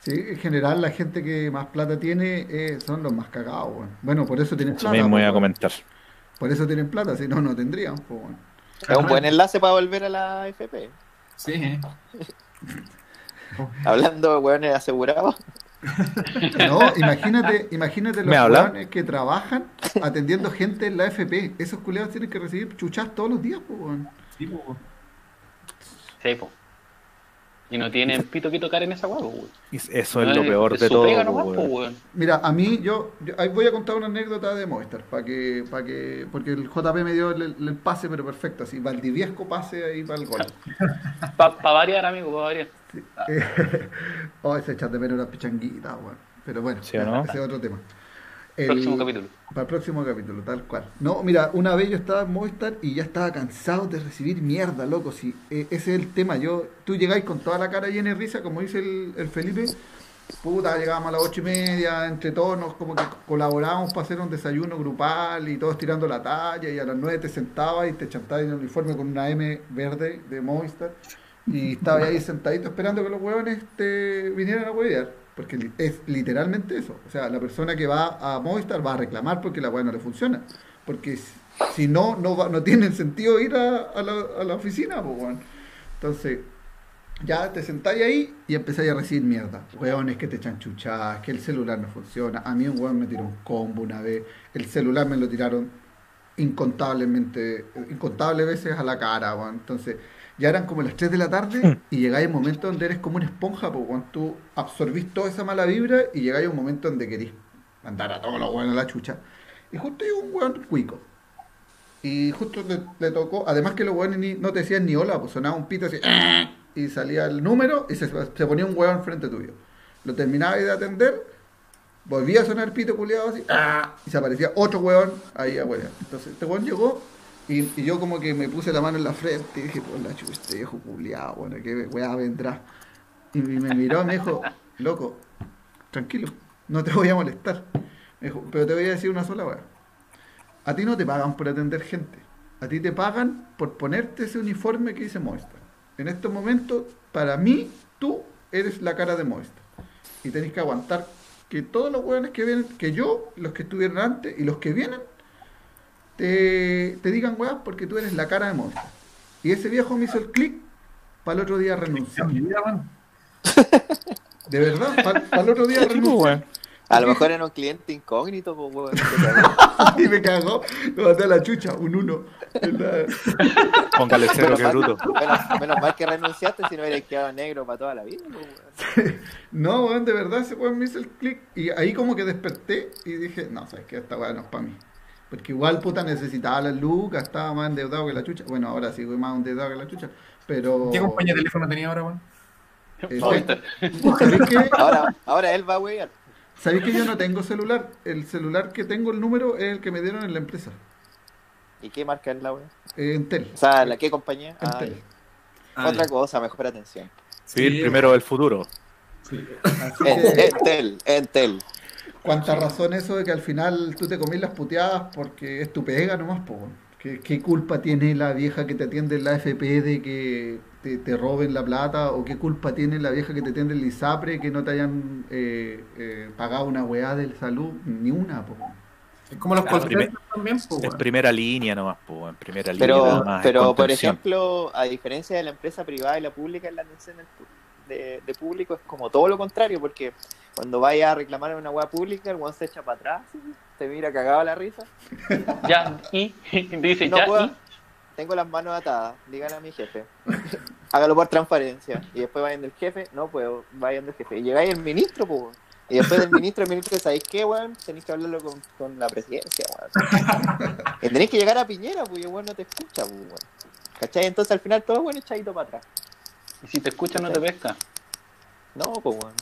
Speaker 1: Sí, en general la gente que más plata tiene eh, son los más cagados, weón. Bueno, por eso tienen
Speaker 5: Eso
Speaker 1: plata.
Speaker 5: mismo
Speaker 1: pues,
Speaker 5: iba a comentar.
Speaker 1: Por eso tienen plata, si no, no tendrían, pues, weón.
Speaker 2: Es un buen enlace para volver a la FP.
Speaker 4: Sí, ¿eh?
Speaker 2: Hablando de weones asegurados.
Speaker 1: No, imagínate, imagínate los weones que trabajan atendiendo gente en la FP. Esos culiados tienen que recibir chuchas todos los días, pues, weón.
Speaker 4: Sí.
Speaker 3: Sí, po. Y no tienen pito que tocar en esa huevo, weón.
Speaker 5: Eso
Speaker 3: No
Speaker 5: es lo peor de todo.
Speaker 3: pega nomás,
Speaker 5: weón.
Speaker 3: weón.
Speaker 1: Mira, a mí, yo, yo- ahí voy a contar una anécdota de Movistar, para que, para que, porque el JP me dio el, el pase, pero perfecto, así, Valdiviesco pase ahí para el gol.
Speaker 3: Para variar, amigo, para variar.
Speaker 1: Eh, oh, ese chat de menos una pichanguita, weón. Pero bueno,
Speaker 5: ¿Sí no?
Speaker 1: ese es otro tema. El-
Speaker 3: Próximo capítulo.
Speaker 1: Para el próximo capítulo, tal cual. No, mira, una vez yo estaba en Movistar y ya estaba cansado de recibir mierda, loco. Si eh, ese es el tema, yo, tú llegáis con toda la cara llena de risa, como dice el, el Felipe. Puta, llegábamos a las ocho y media, entre todos nos como que colaborábamos para hacer un desayuno grupal y todos tirando la talla y a las nueve te sentabas y te chantabas en el uniforme con una M verde de Movistar y estabas ahí sentadito esperando que los huevones vinieran a huevear. Porque es literalmente eso. O sea, la persona que va a Movistar va a reclamar porque la hueá no le funciona. Porque si- no, no, no tiene sentido ir a, la, a la oficina, weón. Entonces, ya te sentáis ahí y empezáis a recibir mierda. Hueones que te echan chuchadas, que el celular no funciona. A mí un hueón me tiró un combo una vez. El celular me lo tiraron incontablemente, incontables veces a la cara, weón. Entonces, ya eran como las 3 de la tarde y llegáis a un momento donde eres como una esponja, pues, cuando tú absorbís toda esa mala vibra y llegáis a un momento donde querís mandar a todos los hueones a la chucha. Y justo llegó un hueón cuico. Y justo le, le tocó, además que los hueones ni- no te decían ni hola, pues sonaba un pito así, y salía el número y se, se ponía un hueón frente tuyo. lo terminaba de atender, volvía a sonar pito culiado así, y se aparecía otro weón ahí afuera. Entonces este weón llegó y, y yo como que me puse la mano en la frente y dije, por la chucha, este viejo culiado, bueno, que weá vendrá. Y me miró me dijo, loco, tranquilo, no te voy a molestar. Me dijo, pero te voy a decir una sola weá. A ti no te pagan por atender gente. A ti te pagan por ponerte ese uniforme que dice Movistar. En estos momentos, para mí, tú eres la cara de Movistar. Y tenés que aguantar que todos los hueones que vienen, que yo, los que estuvieron antes y los que vienen, te, te digan weas porque tú eres la cara de Movistar. Y ese viejo me hizo el clic para el otro día renunciar.
Speaker 4: Weón.
Speaker 1: De verdad, para el otro día
Speaker 2: pues,
Speaker 1: renunciar.
Speaker 2: weón. A lo mejor era un cliente incógnito, pues, weón.
Speaker 1: y me cagó, me maté a la chucha, un uno.
Speaker 5: Póngale cero,
Speaker 2: Menos
Speaker 5: que
Speaker 2: mal,
Speaker 5: bruto.
Speaker 2: menos, menos mal que renunciaste, si no hubieras quedado negro para toda la vida. pues, weón.
Speaker 1: No, weón, de verdad ese weón me hizo el clic. Y ahí como que desperté y dije, no, sabes que esta weá no es para mí. Porque igual puta necesitaba las lucas, estaba más endeudado que la chucha. Bueno, ahora sigo más endeudado que la chucha. Pero.
Speaker 4: ¿Qué compañía de teléfono tenía ahora, weón?
Speaker 1: eh,
Speaker 3: Movistar.
Speaker 1: ¿Sabéis que,
Speaker 2: Ahora, ahora él va a wear.
Speaker 1: sabéis que yo no tengo celular? El celular que tengo, el número, es el que me dieron en la empresa.
Speaker 2: ¿Y qué marca es la weón?
Speaker 1: Eh, Entel.
Speaker 2: O sea, ¿la qué compañía? Ah,
Speaker 1: Entel.
Speaker 4: Ah,
Speaker 2: otra cosa, mejor atención.
Speaker 5: Vivir
Speaker 4: Sí,
Speaker 5: primero del futuro.
Speaker 4: sí.
Speaker 1: Que,
Speaker 2: Entel, Entel.
Speaker 1: Cuánta razón eso de que al final tú te comís las puteadas porque es tu pega nomás, po. ¿Qué, qué culpa tiene la vieja que te atiende en la AFP de que te, te roben la plata? ¿O qué culpa tiene la vieja que te atiende en el ISAPRE que no te hayan eh, eh, pagado una weá de salud? Ni una, po.
Speaker 4: Es como los
Speaker 5: Claro, primer-
Speaker 4: también,
Speaker 5: En primera línea nomás, po, en primera línea
Speaker 2: Pero, pero por ejemplo, a diferencia de la empresa privada y la pública, en la atención de público es como todo lo contrario, porque cuando vayas a reclamar en una web pública, el weón se echa para atrás, te mira cagado a la risa.
Speaker 3: Ya, y dice,
Speaker 2: No
Speaker 3: ya,
Speaker 2: puedo,
Speaker 3: y
Speaker 2: tengo las manos atadas, díganle a mi jefe. Hágalo por transparencia. Y después vayan del jefe, no puedo, vayan del jefe. Y llegáis el ministro, pues. Y después del ministro, el ministro, ¿sabéis qué, weón? Tenéis que hablarlo con, con la presidencia, weón. Tenéis que llegar a Piñera, pues, y el weón no te escucha, pues, weón. ¿Cachai? Entonces al final todo bueno echadito para atrás.
Speaker 3: y si te escuchan no te pesca.
Speaker 2: No, pues, weón.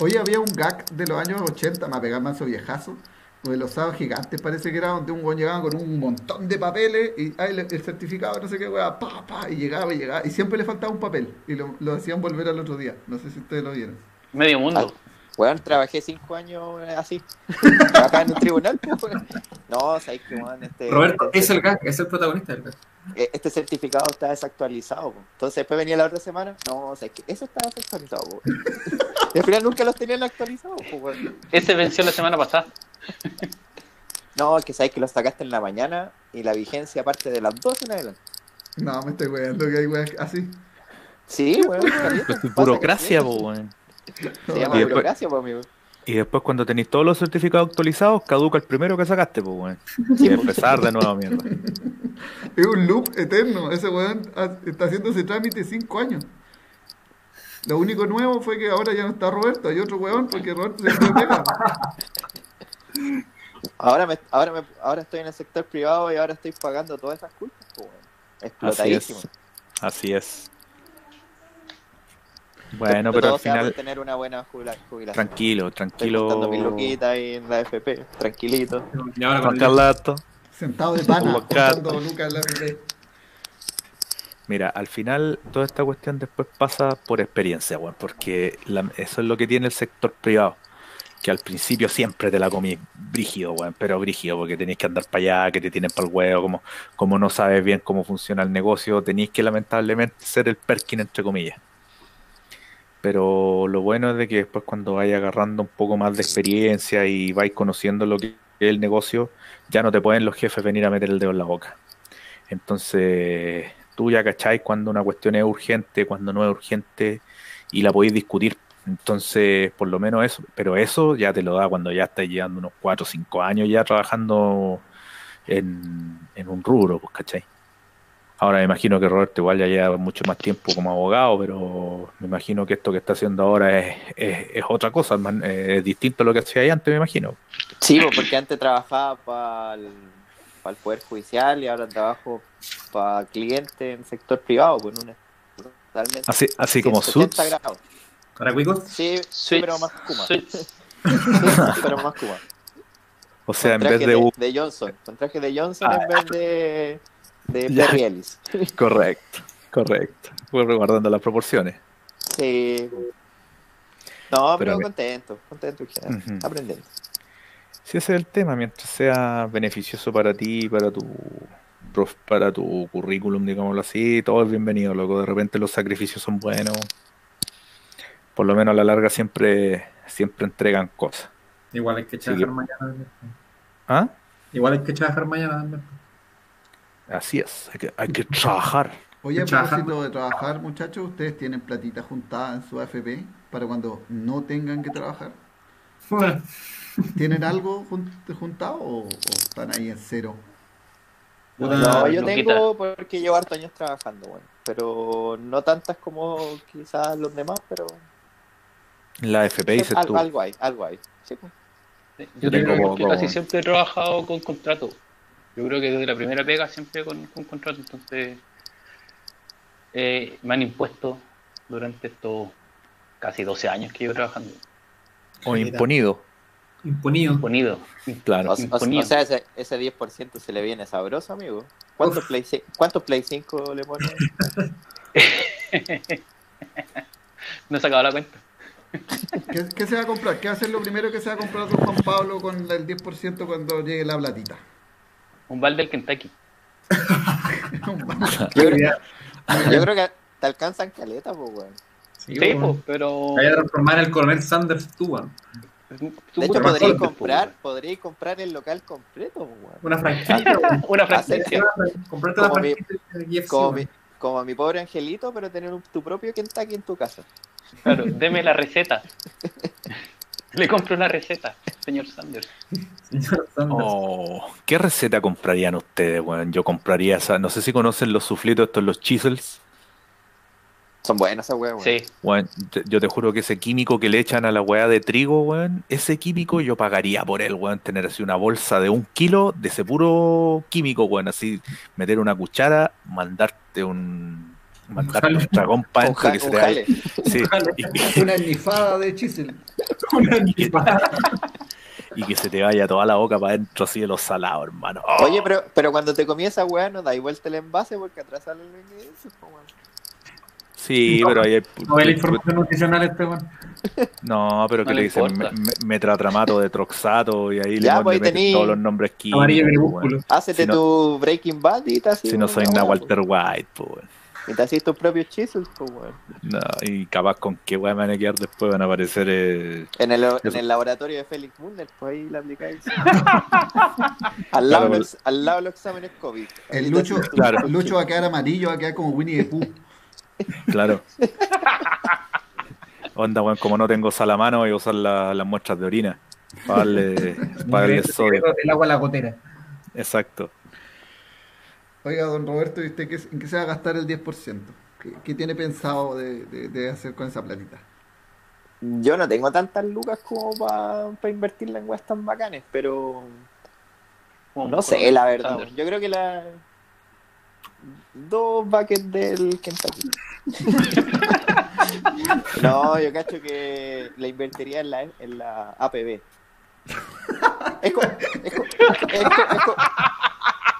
Speaker 1: Oye, había un gag de los años 80, me pegaba más viejazo, de los sábados gigantes parece que era donde un weón llegaba con un montón de papeles y ay, le- el certificado, no sé qué weá, pa, pa, y llegaba y llegaba, y siempre le faltaba un papel, y lo, lo hacían volver al otro día. No sé si ustedes lo vieron.
Speaker 3: Medio mundo.
Speaker 2: Weón, trabajé cinco años eh, así. Trabajaba en un tribunal, pues. No, sabéis que, weón, este,
Speaker 4: Roberto
Speaker 2: este,
Speaker 4: es el gag, es el protagonista del gag.
Speaker 2: eh, este certificado está desactualizado. po. Entonces después venía la otra semana, no, o sea, que eso está desactualizado. po. Y al final nunca los tenían actualizados. po, weón.
Speaker 3: Ese venció la semana pasada.
Speaker 2: No, es que sabéis que los sacaste en la mañana y la vigencia parte de las 12 en adelante.
Speaker 1: No, me estoy weando que hay weas así.
Speaker 2: Sí, weón.
Speaker 5: Pues burocracia, po, weón.
Speaker 2: Se llama
Speaker 5: Y después-
Speaker 2: burocracia, po, amigo.
Speaker 5: Y después cuando tenéis todos los certificados actualizados, caduca el primero que sacaste, pues, weón. Y empezar de nuevo, mierda.
Speaker 1: Es un loop eterno. Ese weón está haciendo ese trámite cinco años. Lo único nuevo fue que ahora ya no está Roberto, hay otro weón porque Roberto se fue pega.
Speaker 2: Ahora, me, ahora, me, ahora estoy en el sector privado y ahora estoy pagando todas esas culpas. weón.
Speaker 5: Así
Speaker 2: Explotadísimo.
Speaker 5: es. Así es. Bueno, pero al final,
Speaker 2: tener una buena jubila- jubilación.
Speaker 5: tranquilo,
Speaker 2: Estoy
Speaker 5: tranquilo.
Speaker 2: juntando mis luquitas ahí en la FP, tranquilito.
Speaker 4: Y ahora con
Speaker 5: Carlato.
Speaker 1: Sentado de pana, contando lucas en la FP.
Speaker 5: Mira, al final toda esta cuestión después pasa por experiencia, weón, porque la- eso es lo que tiene el sector privado, que al principio siempre te la comí brígido, weón, pero brígido, porque tenéis que andar para allá, que te tienen para el huevo, como, como no sabes bien cómo funciona el negocio, tenéis que lamentablemente ser el perkin entre comillas. Pero lo bueno es de que después cuando vais agarrando un poco más de experiencia y vais conociendo lo que es el negocio, ya no te pueden los jefes venir a meter el dedo en la boca. Entonces, tú ya cacháis cuando una cuestión es urgente, cuando no es urgente, y la podéis discutir. Entonces, por lo menos eso, pero eso ya te lo da cuando ya estás llevando unos 4 o 5 años ya trabajando en, en un rubro, pues, ¿cachai? Ahora me imagino que Roberto igual ya lleva mucho más tiempo como abogado, pero me imagino que esto que está haciendo ahora es, es, es otra cosa, man, es distinto a lo que hacía ahí antes, me imagino.
Speaker 2: Sí, pues, porque antes trabajaba para el, Poder Judicial y ahora trabajo para clientes en el sector privado, con una totalmente
Speaker 5: Así, así como
Speaker 2: 180
Speaker 5: Suits.
Speaker 4: ¿Para cuicos?
Speaker 2: Sí, sí, pero más Kuma. Sí, pero más Kuma.
Speaker 5: O sea, en vez de...
Speaker 2: De Johnson. Con traje de Johnson
Speaker 5: Ah.
Speaker 2: en vez de, de. Perry Ellis.
Speaker 5: Correcto, correcto. Voy guardando las proporciones.
Speaker 2: Sí. No, pero, contento, contento en general,
Speaker 5: Ujú.
Speaker 2: aprendiendo.
Speaker 5: Si ese es el tema, mientras sea beneficioso para ti, para tu prof- para tu currículum, digámoslo así, todo es bienvenido, loco. De repente los sacrificios son buenos. Por lo menos a la larga siempre, siempre entregan cosas.
Speaker 4: Igual hay que
Speaker 5: Sí,
Speaker 4: trabajar
Speaker 5: que-
Speaker 4: mañana.
Speaker 5: ¿Ah?
Speaker 4: Igual hay que trabajar mañana también.
Speaker 5: Así es, hay que, hay que trabajar.
Speaker 1: Oye, a propósito de trabajar, muchachos, ¿ustedes tienen platita juntada en su AFP para cuando no tengan que trabajar? ¿Tienen algo jun- juntado o, o están ahí en cero?
Speaker 2: No, yo tengo porque llevo hartos años trabajando, bueno, pero no tantas como quizás los demás, pero
Speaker 5: La FP dices
Speaker 2: al-
Speaker 5: tú.
Speaker 2: algo hay, algo hay. Sí, pues.
Speaker 3: Yo
Speaker 5: tengo como-
Speaker 3: que casi siempre he trabajado con contrato. Yo creo que desde la primera pega siempre con, con contrato. Entonces, eh, me han impuesto durante estos casi 12 años que llevo trabajando.
Speaker 5: O imponido,
Speaker 4: imponido.
Speaker 3: Imponido.
Speaker 5: claro.
Speaker 2: O, o-
Speaker 3: Imponido.
Speaker 2: o sea, ese, ese 10% se le viene sabroso, amigo. ¿Cuántos Play, ¿Cuántos Play 5 le ponen?
Speaker 3: No he sacado la cuenta.
Speaker 1: ¿Qué, qué se va a comprar? ¿Qué va a ser lo primero que se va a comprar don Juan Pablo con el 10% cuando llegue la platita?
Speaker 3: Un balde del Kentucky.
Speaker 2: Yo creo, yo creo que te alcanzan caleta, pues, weón.
Speaker 4: Sí,
Speaker 3: Sí, pues, pero.
Speaker 4: A transformar el coronel Sanders tú, weón.
Speaker 2: De hecho, podríais comprar, podríais comprar el local completo, weón.
Speaker 4: Una franquicia.
Speaker 3: Una franquicia.
Speaker 4: Comprarte una
Speaker 2: Como mi-
Speaker 4: franquicia de KFC,
Speaker 2: Como mi, como mi pobre angelito, pero tener un- tu propio Kentucky en tu casa.
Speaker 3: Claro, deme la receta. Le compro una receta, señor Sanders.
Speaker 4: Señor Sanders.
Speaker 5: Oh, ¿Qué receta comprarían ustedes, weón? Yo compraría esa. No sé si conocen los suflitos, estos los chisels.
Speaker 2: Son buenos esos weón.
Speaker 3: Sí,
Speaker 5: Weón, te- yo te juro que ese químico que le echan a la weá de trigo, weón, ese químico yo pagaría por él, weón, tener así una bolsa de un kilo de ese puro químico, weón, así meter una cuchara, mandarte un mandarte un dragón
Speaker 2: ja-
Speaker 5: que se te sí,
Speaker 1: Una nifada de chisel.
Speaker 4: Una animada.
Speaker 5: y que se te vaya toda la boca para adentro así de los salados, hermano. Oh,
Speaker 2: Oye, pero, pero cuando te comí esa weá, no dais vuelta el envase porque atrás sale el ingrediente,
Speaker 5: sí,
Speaker 4: no,
Speaker 5: pero ahí hay-
Speaker 4: No ve la información nutricional este, weón.
Speaker 5: no, pero
Speaker 3: No
Speaker 5: que
Speaker 3: le
Speaker 5: le dicen me- me- metratramato de troxato y ahí le,
Speaker 2: Ya, pues,
Speaker 5: meten todos los nombres químicos.
Speaker 4: Amarillo crepúsculo.
Speaker 2: Hácete
Speaker 5: Si no-
Speaker 2: tu Breaking Bad y te haces
Speaker 5: Si no soy una. Walter White, pues, weón.
Speaker 2: Y te haces tus propios chisels, po, weón.
Speaker 5: No, y capaz con qué me van a quedar después van a aparecer eh,
Speaker 2: En el, en el laboratorio de Félix Muller, pues ahí la aplicáis. al, lado
Speaker 5: Claro,
Speaker 2: los, al lado de los exámenes COVID.
Speaker 1: El Lucho,
Speaker 5: Claro.
Speaker 1: Lucho va a quedar amarillo, va a quedar como Winnie the Pooh.
Speaker 5: claro. Onda, weón, como no tengo sal a mano, voy a usar la- las muestras de orina para darle, para darle sodio.
Speaker 4: El agua a la gotera.
Speaker 5: Exacto.
Speaker 1: Oiga, don Roberto, ¿y usted qué, en qué se va a gastar el 10%? ¿Qué, qué tiene pensado de, de- de hacer con esa platita?
Speaker 2: Yo no tengo tantas lucas como para invertirla en weas tan bacanes, pero no sé, la verdad. Yo creo que la. Dos buckets del Kentucky. no, yo cacho que la invertiría en la, en la APB. Es co- es co- es co- es co-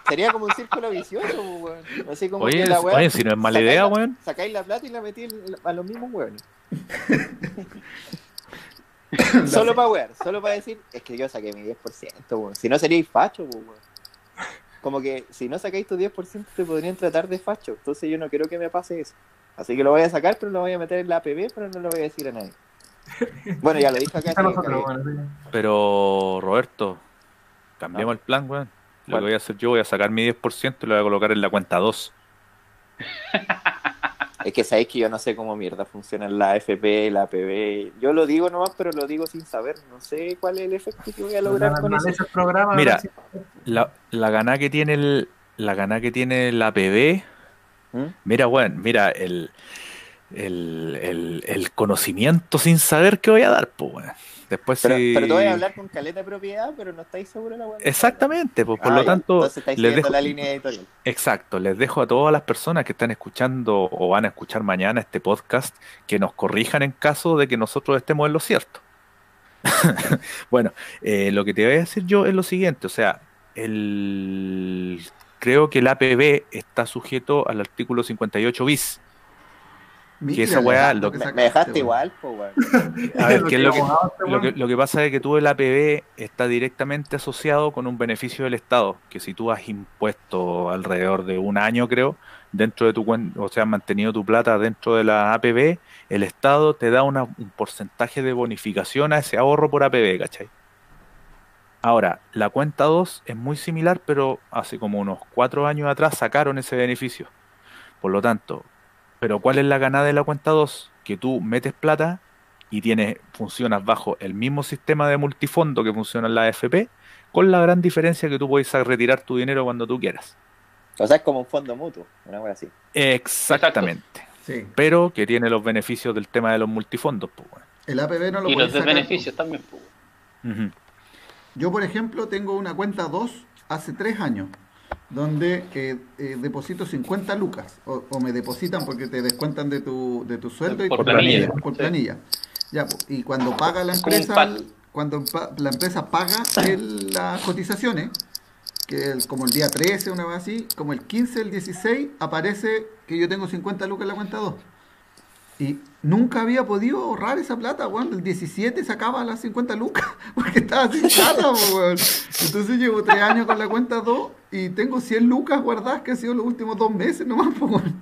Speaker 2: sería como un círculo vicioso, pues, weón. Así como
Speaker 5: Oye,
Speaker 2: que la
Speaker 5: oye, si no es mala
Speaker 2: sacáis
Speaker 5: idea,
Speaker 2: la-
Speaker 5: weón.
Speaker 2: Sacáis la plata y la metí a los mismos weones. solo para wear, solo para decir, es que yo saqué mi 10%, weón. Si no seríais facho, pues, weón. Como que si no sacáis tu 10% te podrían tratar de facho. Entonces yo no quiero que me pase eso. Así que lo voy a sacar, pero lo voy a meter en la APB, pero no lo voy a decir a nadie. Bueno, ya lo dije acá.
Speaker 4: Weón,
Speaker 5: Pero, Roberto, cambiemos el plan, weón. Lo que voy a hacer yo, voy a sacar mi 10% y lo voy a colocar en la cuenta 2.
Speaker 2: Es que sabéis que yo no sé cómo mierda funcionan la FP, la APB. Yo lo digo nomás, pero lo digo sin saber. No sé cuál es el efecto que voy a lograr
Speaker 4: La
Speaker 2: con eso.
Speaker 4: naturaleza del programa,
Speaker 5: Mira.
Speaker 4: si-
Speaker 5: La, la gana que tiene el, la gana que tiene la PB,
Speaker 2: ¿Mm?
Speaker 5: mira, weón, mira, el, el, el, el conocimiento sin saber qué voy a dar, pues, weón. Después
Speaker 2: Pero,
Speaker 5: si...
Speaker 2: pero tú vas a hablar con caleta de propiedad, pero no estáis seguro de la weá.
Speaker 5: Exactamente, pues, por
Speaker 2: Ah,
Speaker 5: lo
Speaker 2: ya.
Speaker 5: tanto, les dejo,
Speaker 2: la línea editorial.
Speaker 5: exacto, les dejo a todas las personas que están escuchando o van a escuchar mañana este podcast que nos corrijan en caso de que nosotros estemos en lo cierto. bueno, eh, lo que te voy a decir yo es lo siguiente, o sea, el creo que el APB está sujeto al artículo 58 bis.
Speaker 1: Mira,
Speaker 5: esa weá, lo-
Speaker 1: que
Speaker 2: Me, me dejaste igual, weón.
Speaker 5: A ver, ¿qué es lo que, Lo que, lo que pasa es que tú el APB está directamente asociado con un beneficio del Estado, que si tú has impuesto alrededor de un año, creo, dentro de tu cuenta, o sea, has mantenido tu plata dentro de la APB, el Estado te da una- un porcentaje de bonificación a ese ahorro por APB, ¿cachai? Ahora, la cuenta 2 es muy similar, pero hace como unos cuatro años atrás sacaron ese beneficio. Por lo tanto, pero ¿cuál es la ganada de la cuenta 2? Que tú metes plata y tienes, funcionas bajo el mismo sistema de multifondo que funciona en la AFP, con la gran diferencia que tú puedes retirar tu dinero cuando tú quieras.
Speaker 2: O sea, es como un fondo mutuo, una weá así.
Speaker 5: Exactamente.
Speaker 1: Sí.
Speaker 5: Pero que tiene los beneficios del tema de los multifondos. Pues, bueno.
Speaker 1: El APB no lo
Speaker 3: Y los desbeneficios también. pues.
Speaker 1: Yo, por ejemplo, tengo una cuenta 2 hace 3 años, donde eh, eh, deposito 50 lucas, o, o me depositan porque te descuentan de tu, de tu sueldo y
Speaker 3: Por
Speaker 5: planilla,
Speaker 1: por
Speaker 3: sí.
Speaker 1: planilla. Ya, y cuando paga la empresa, cuando la empresa paga el- las cotizaciones, que el- como el día 13, una vez así, como el 15, el 16, aparece que yo tengo 50 lucas en la cuenta 2. Y nunca había podido ahorrar esa plata, weón. El 17 sacaba las 50 lucas porque estaba sin plata, weón. Entonces llevo 3 años con la cuenta 2 y tengo 100 lucas guardadas que han sido los últimos 2 meses nomás, weón.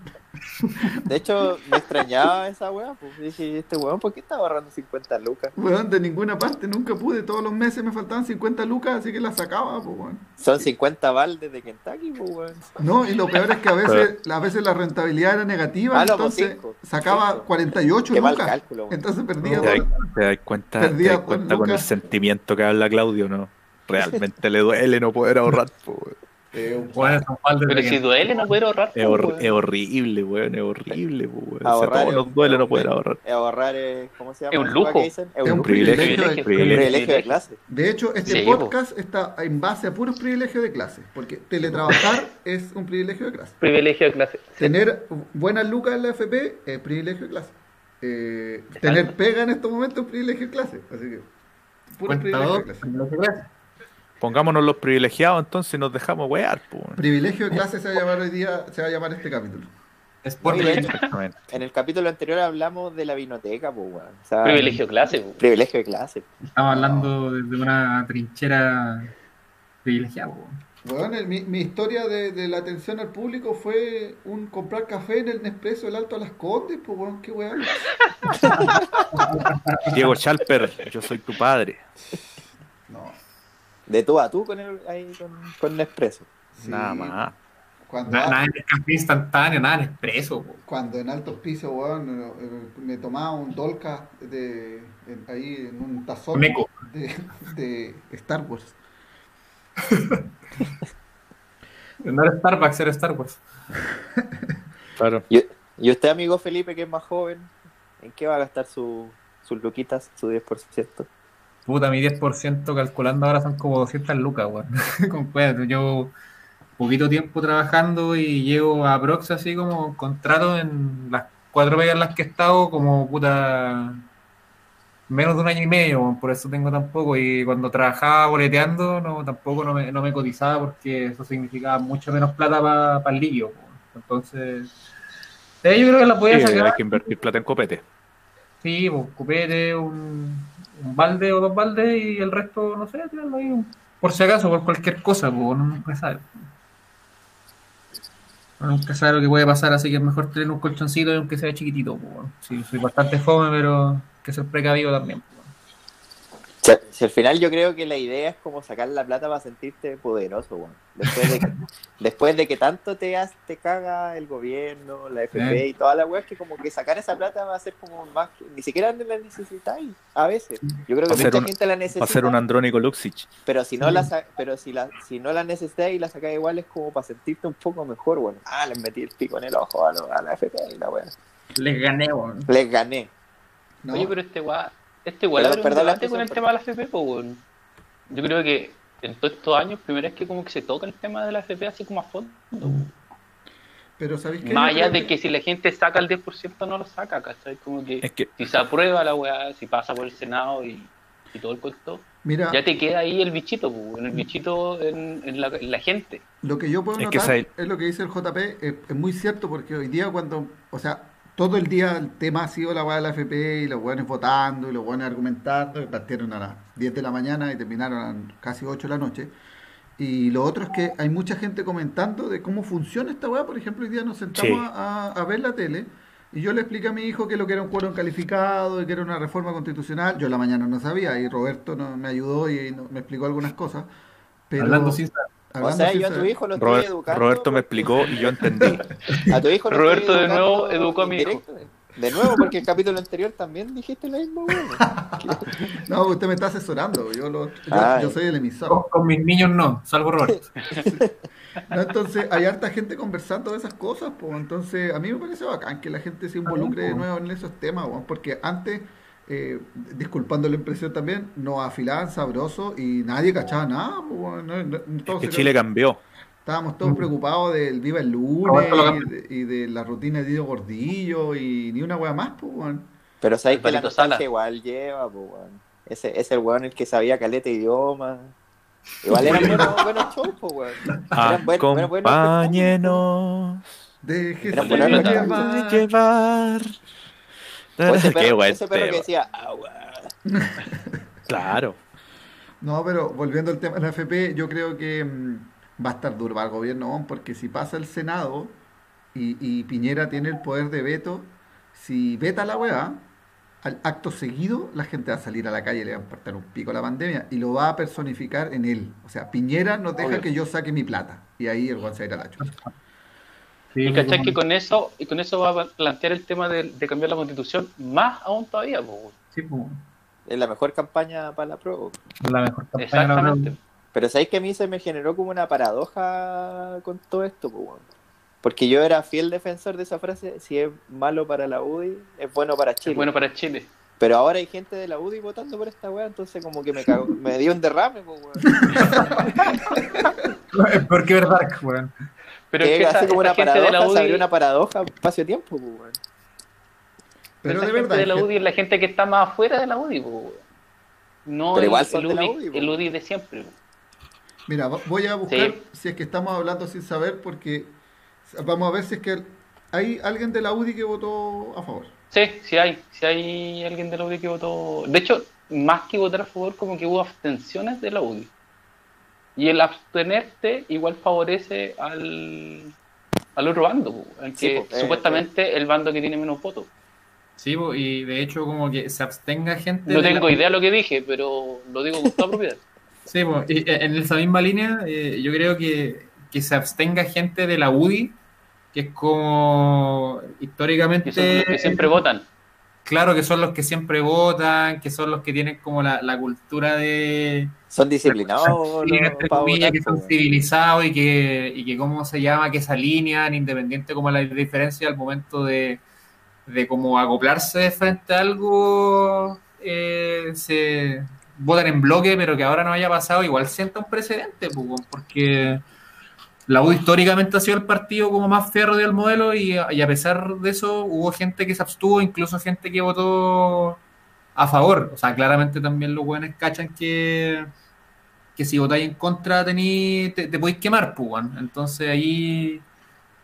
Speaker 2: De hecho, me extrañaba esa weá, pues dije, este weón, ¿por qué está ahorrando 50 lucas?
Speaker 1: Weón, de ninguna parte nunca pude. Todos los meses me faltaban 50 lucas, así que las sacaba, po, weón.
Speaker 2: Son 50 baldes de Kentucky, pues weón.
Speaker 1: No, y lo peor es que a veces, a veces la rentabilidad era negativa,
Speaker 2: Ah, no, pues
Speaker 1: entonces
Speaker 2: cinco,
Speaker 1: sacaba
Speaker 2: cinco.
Speaker 1: 48
Speaker 2: Qué mal
Speaker 1: lucas.
Speaker 2: cálculo, weón.
Speaker 1: Entonces perdía
Speaker 5: ¿Te, das,
Speaker 1: todo.
Speaker 5: te das cuenta,
Speaker 1: Perdía
Speaker 5: cuenta con el sentimiento que habla Claudio, ¿no? Realmente le duele no poder ahorrar. po, weón.
Speaker 4: Baldes
Speaker 3: Pero
Speaker 4: de
Speaker 3: si duele, no puede ahorrar.
Speaker 5: Es,
Speaker 3: pues,
Speaker 5: hor- es horrible, weón, es horrible. po, weón. O sea,
Speaker 2: Ahorrar
Speaker 5: nos
Speaker 2: un-
Speaker 5: duele no poder ahorrar.
Speaker 2: Ahorrar es, ¿cómo se llama?
Speaker 3: Es un lujo.
Speaker 2: Es un,
Speaker 1: un
Speaker 5: privilegio,
Speaker 1: privilegio.
Speaker 5: privilegio.
Speaker 2: privilegio de clase.
Speaker 1: De hecho, este
Speaker 3: Sí, po.
Speaker 1: podcast está en base a puros privilegios de clase, porque teletrabajar es un privilegio de clase.
Speaker 3: Privilegio de clase.
Speaker 1: Tener buenas lucas en la FP es privilegio de clase. Eh, tener pega en estos momentos es privilegio de clase. Así que, puro privilegio de clase.
Speaker 5: Pongámonos los privilegiados, entonces nos dejamos wear.
Speaker 1: Privilegio de clase se va a llamar hoy día, se va a llamar este capítulo.
Speaker 5: Exactamente.
Speaker 2: En el capítulo anterior hablamos de la vinoteca, pues weón. O sea,
Speaker 3: Privilegio de clase.
Speaker 2: Privilegio de clase.
Speaker 4: Estamos hablando desde una trinchera privilegiada. weón.
Speaker 1: Bueno, el- mi, mi historia de, de la atención al público fue un comprar café en el Nespresso del Alto a las Condes, pues weón, qué weón.
Speaker 5: Diego Chalper, yo soy tu padre.
Speaker 1: No,
Speaker 2: De tú a tú con el, ahí con, con Nespresso.
Speaker 1: sí.
Speaker 5: Nada más.
Speaker 1: Cuando,
Speaker 4: Na- Nada en café instantáneo, nada en expreso.
Speaker 1: cuando en altos pisos, weón, me tomaba un Dolca de, en- ahí en un tazón de, de Star Wars.
Speaker 4: No era Starbucks, era Star Wars.
Speaker 5: Claro.
Speaker 2: Y, y usted, amigo Felipe, que es más joven, ¿en qué va a gastar su, sus luquitas, su 10%?
Speaker 4: Puta, mi 10% calculando ahora son como 200 lucas, weón. Yo poquito tiempo trabajando y llego a Prox así como contrato en las cuatro pegas en las que he estado como puta menos de un año y medio, weón, por eso tengo tan poco. Y cuando trabajaba boleteando, no, tampoco no me, no me cotizaba porque eso significaba mucho menos plata para el líquido. weón. Entonces, yo creo que la podía
Speaker 5: Sí,
Speaker 4: sacar.
Speaker 5: hay que invertir plata en copete.
Speaker 4: Sí, pues cupete, un, un balde o dos baldes y el resto, no sé, tirarlo ahí un- por si acaso, por cualquier cosa, pues nunca sabe. Nunca sabe lo que puede pasar, así que es mejor tener un colchoncito aunque sea chiquitito. Pues, sí, soy bastante fome, pero que ser precavido también. Bueno.
Speaker 2: Si, si al final yo creo que la idea es como sacar la plata para sentirte poderoso, weón. Después de que, después de que tanto te, has- te caga el gobierno, la FP
Speaker 4: Eh.
Speaker 2: y toda la weá, que como que sacar esa plata va a ser como más que, ni siquiera la necesitáis a veces. Yo creo que mucha
Speaker 5: un-
Speaker 2: gente la
Speaker 5: Va
Speaker 2: necesita,
Speaker 5: a ser un Andrónico Luxich.
Speaker 2: pero si no
Speaker 4: Sí.
Speaker 2: la sa- pero si la si no la necesitáis y la sacáis igual es como para sentirte un poco mejor, bueno. Ah, les metí el pico en el ojo a, lo- a la FP y la weá.
Speaker 4: Les gané, weón.
Speaker 2: Les gané.
Speaker 1: ¿no?
Speaker 3: Oye, pero este weá, Este igual
Speaker 2: Perdón,
Speaker 3: abre un
Speaker 2: perdón la
Speaker 3: debate con el tema de la FP, pues. Yo creo que en todos estos años, primera vez que como que se toca el tema de la FP así como a fondo.
Speaker 1: Pero ¿sabéis qué?
Speaker 3: Más allá de que si la gente saca el 10% no lo saca, ¿cachai? Como que,
Speaker 5: Es que
Speaker 3: si se aprueba la weá, si pasa por el Senado y, y todo el cuento,
Speaker 1: Mira,
Speaker 3: ya te queda ahí el bichito, pues, weón, el bichito en, en la, en la gente.
Speaker 1: Lo que yo puedo
Speaker 5: Es que
Speaker 1: notar es lo que dice el JP, es, es muy cierto porque hoy día cuando, o sea, todo el día el tema ha sido la weá de la FP y los buenos votando y los buenos argumentando, partieron a las 10 de la mañana y terminaron a casi 8 de la noche. Y lo otro es que hay mucha gente comentando de cómo funciona esta weá. Por ejemplo, hoy día nos sentamos
Speaker 5: Sí.
Speaker 1: a, a ver la tele y yo le expliqué a mi hijo que lo que era un quórum calificado y que era una reforma constitucional. Yo en la mañana no sabía y Roberto no, me ayudó y no- me explicó algunas cosas. Pero,
Speaker 4: Hablando sin saber.
Speaker 2: O
Speaker 1: hablando
Speaker 2: sea,
Speaker 1: sin
Speaker 2: yo a tu
Speaker 1: saber.
Speaker 2: hijo lo estoy
Speaker 5: Robert-
Speaker 2: educando.
Speaker 5: Roberto me explicó y yo entendí.
Speaker 2: A tu hijo lo
Speaker 3: Roberto
Speaker 2: estoy
Speaker 3: de nuevo educó a mi hijo.
Speaker 2: De nuevo, porque el capítulo anterior también dijiste lo mismo, weón.
Speaker 1: No, usted me está asesorando. Yo, lo- yo, yo soy el emisor.
Speaker 4: Con, con mis niños no, salvo Roberto.
Speaker 1: No, entonces, hay harta gente conversando de esas cosas. Pues, entonces, a mí me parece bacán que la gente se involucre de nuevo en esos temas. porque antes, eh, disculpando la impresión también, nos afilaban sabroso y nadie cachaba nada. pues, weón, no- no- todos
Speaker 5: Que Chile cambió.
Speaker 1: Estábamos todos
Speaker 4: Mm.
Speaker 1: preocupados del Viva el lunes y de, y de la rutina de Diego Gordillo y ni una wea más. Pues, weón.
Speaker 2: Pero sabes que la nostalgia
Speaker 3: Sala.
Speaker 2: igual lleva, pues, weón. Ese es el weón el que sabía caleta de idioma. Igual eran buenos, buenos shows, pues, weón. Eran buen- buenos- buenos.
Speaker 1: Déjese llevar.
Speaker 2: O ese
Speaker 5: Qué
Speaker 2: perro,
Speaker 5: buen
Speaker 2: ese perro que decía, agua.
Speaker 5: Claro.
Speaker 1: No, pero volviendo al tema de la FP, yo creo que mm, va a estar duro para el gobierno, porque si pasa el Senado y, y Piñera tiene el poder de veto, si veta la weá, al acto seguido la gente va a salir a la calle y le va a importar un pico a la pandemia y lo va a personificar en él. O sea, Piñera no deja
Speaker 3: Obvio.
Speaker 1: que yo saque mi plata y ahí el weón se va a ir a la chucha.
Speaker 4: Sí,
Speaker 3: Y cachai
Speaker 4: como-
Speaker 3: que con eso, y con eso va a plantear el tema de, de cambiar la constitución más aún todavía, weón.
Speaker 4: sí, pues,
Speaker 2: Es la mejor campaña para la prueba.
Speaker 4: la mejor campaña.
Speaker 3: Exactamente.
Speaker 2: Pero sabéis que a mí se me generó como una paradoja con todo esto, weón. Porque yo era fiel defensor de esa frase, si es malo para la UDI, es bueno para Chile.
Speaker 3: Es bueno para Chile.
Speaker 2: Pero ahora hay gente de la UDI votando por esta weá, entonces como que me cagó, me dio un derrame, pues, weón.
Speaker 4: Es porque es verdad, weón.
Speaker 3: Pero
Speaker 2: Que
Speaker 3: es que esa,
Speaker 2: así como
Speaker 3: esa
Speaker 2: una
Speaker 3: gente de la
Speaker 2: paradoja, se abrió
Speaker 3: UDI,
Speaker 2: una paradoja espacio-tiempo, pues, weón.
Speaker 1: Pero
Speaker 3: esa
Speaker 1: de
Speaker 3: gente
Speaker 1: verdad,
Speaker 3: de la UDI es la gente que está más afuera de la UDI, pues, weón. No
Speaker 2: Pero
Speaker 3: el,
Speaker 2: igual
Speaker 3: el
Speaker 2: de la
Speaker 3: UDI,
Speaker 2: UDI,
Speaker 3: el
Speaker 2: pues.
Speaker 3: UDI de siempre. pues.
Speaker 1: Mira, vo- voy a buscar
Speaker 3: Sí.
Speaker 1: si es que estamos hablando sin saber, porque vamos a ver si es que hay alguien de la UDI que votó a favor.
Speaker 3: Sí, sí hay, sí hay alguien de la UDI que votó. De hecho, más que votar a favor, como que hubo abstenciones de la UDI. Y el abstenerte igual favorece al, al otro bando, el
Speaker 2: Sí,
Speaker 3: que
Speaker 2: eh,
Speaker 3: supuestamente el bando que tiene menos votos.
Speaker 4: Sí, pues, y de hecho como que se abstenga gente.
Speaker 3: No tengo
Speaker 4: la-
Speaker 3: idea lo que dije, pero lo digo con toda propiedad.
Speaker 4: Sí, pues, y, eh, en esa misma línea, eh, yo creo que, que se abstenga gente de la UDI, que es como históricamente.
Speaker 3: Que son los que siempre votan.
Speaker 4: Claro que son los que siempre votan, que son los que tienen como la, la cultura de.
Speaker 2: Son disciplinados
Speaker 4: entre comillas, que son
Speaker 2: pues,
Speaker 4: civilizados y que, y que cómo se llama, que se alinean, independiente como la diferencia al momento de, de como acoplarse frente a algo, eh, se votan en bloque, pero que ahora no haya pasado, igual sienta un precedente, pues, porque la U históricamente ha sido el partido como más férreo del modelo y, a- pesar de eso hubo gente que se abstuvo, incluso gente que votó a favor. O sea, claramente también los buenos cachan que, que si votáis en contra tení, te, te podéis quemar, pues, weón. Entonces ahí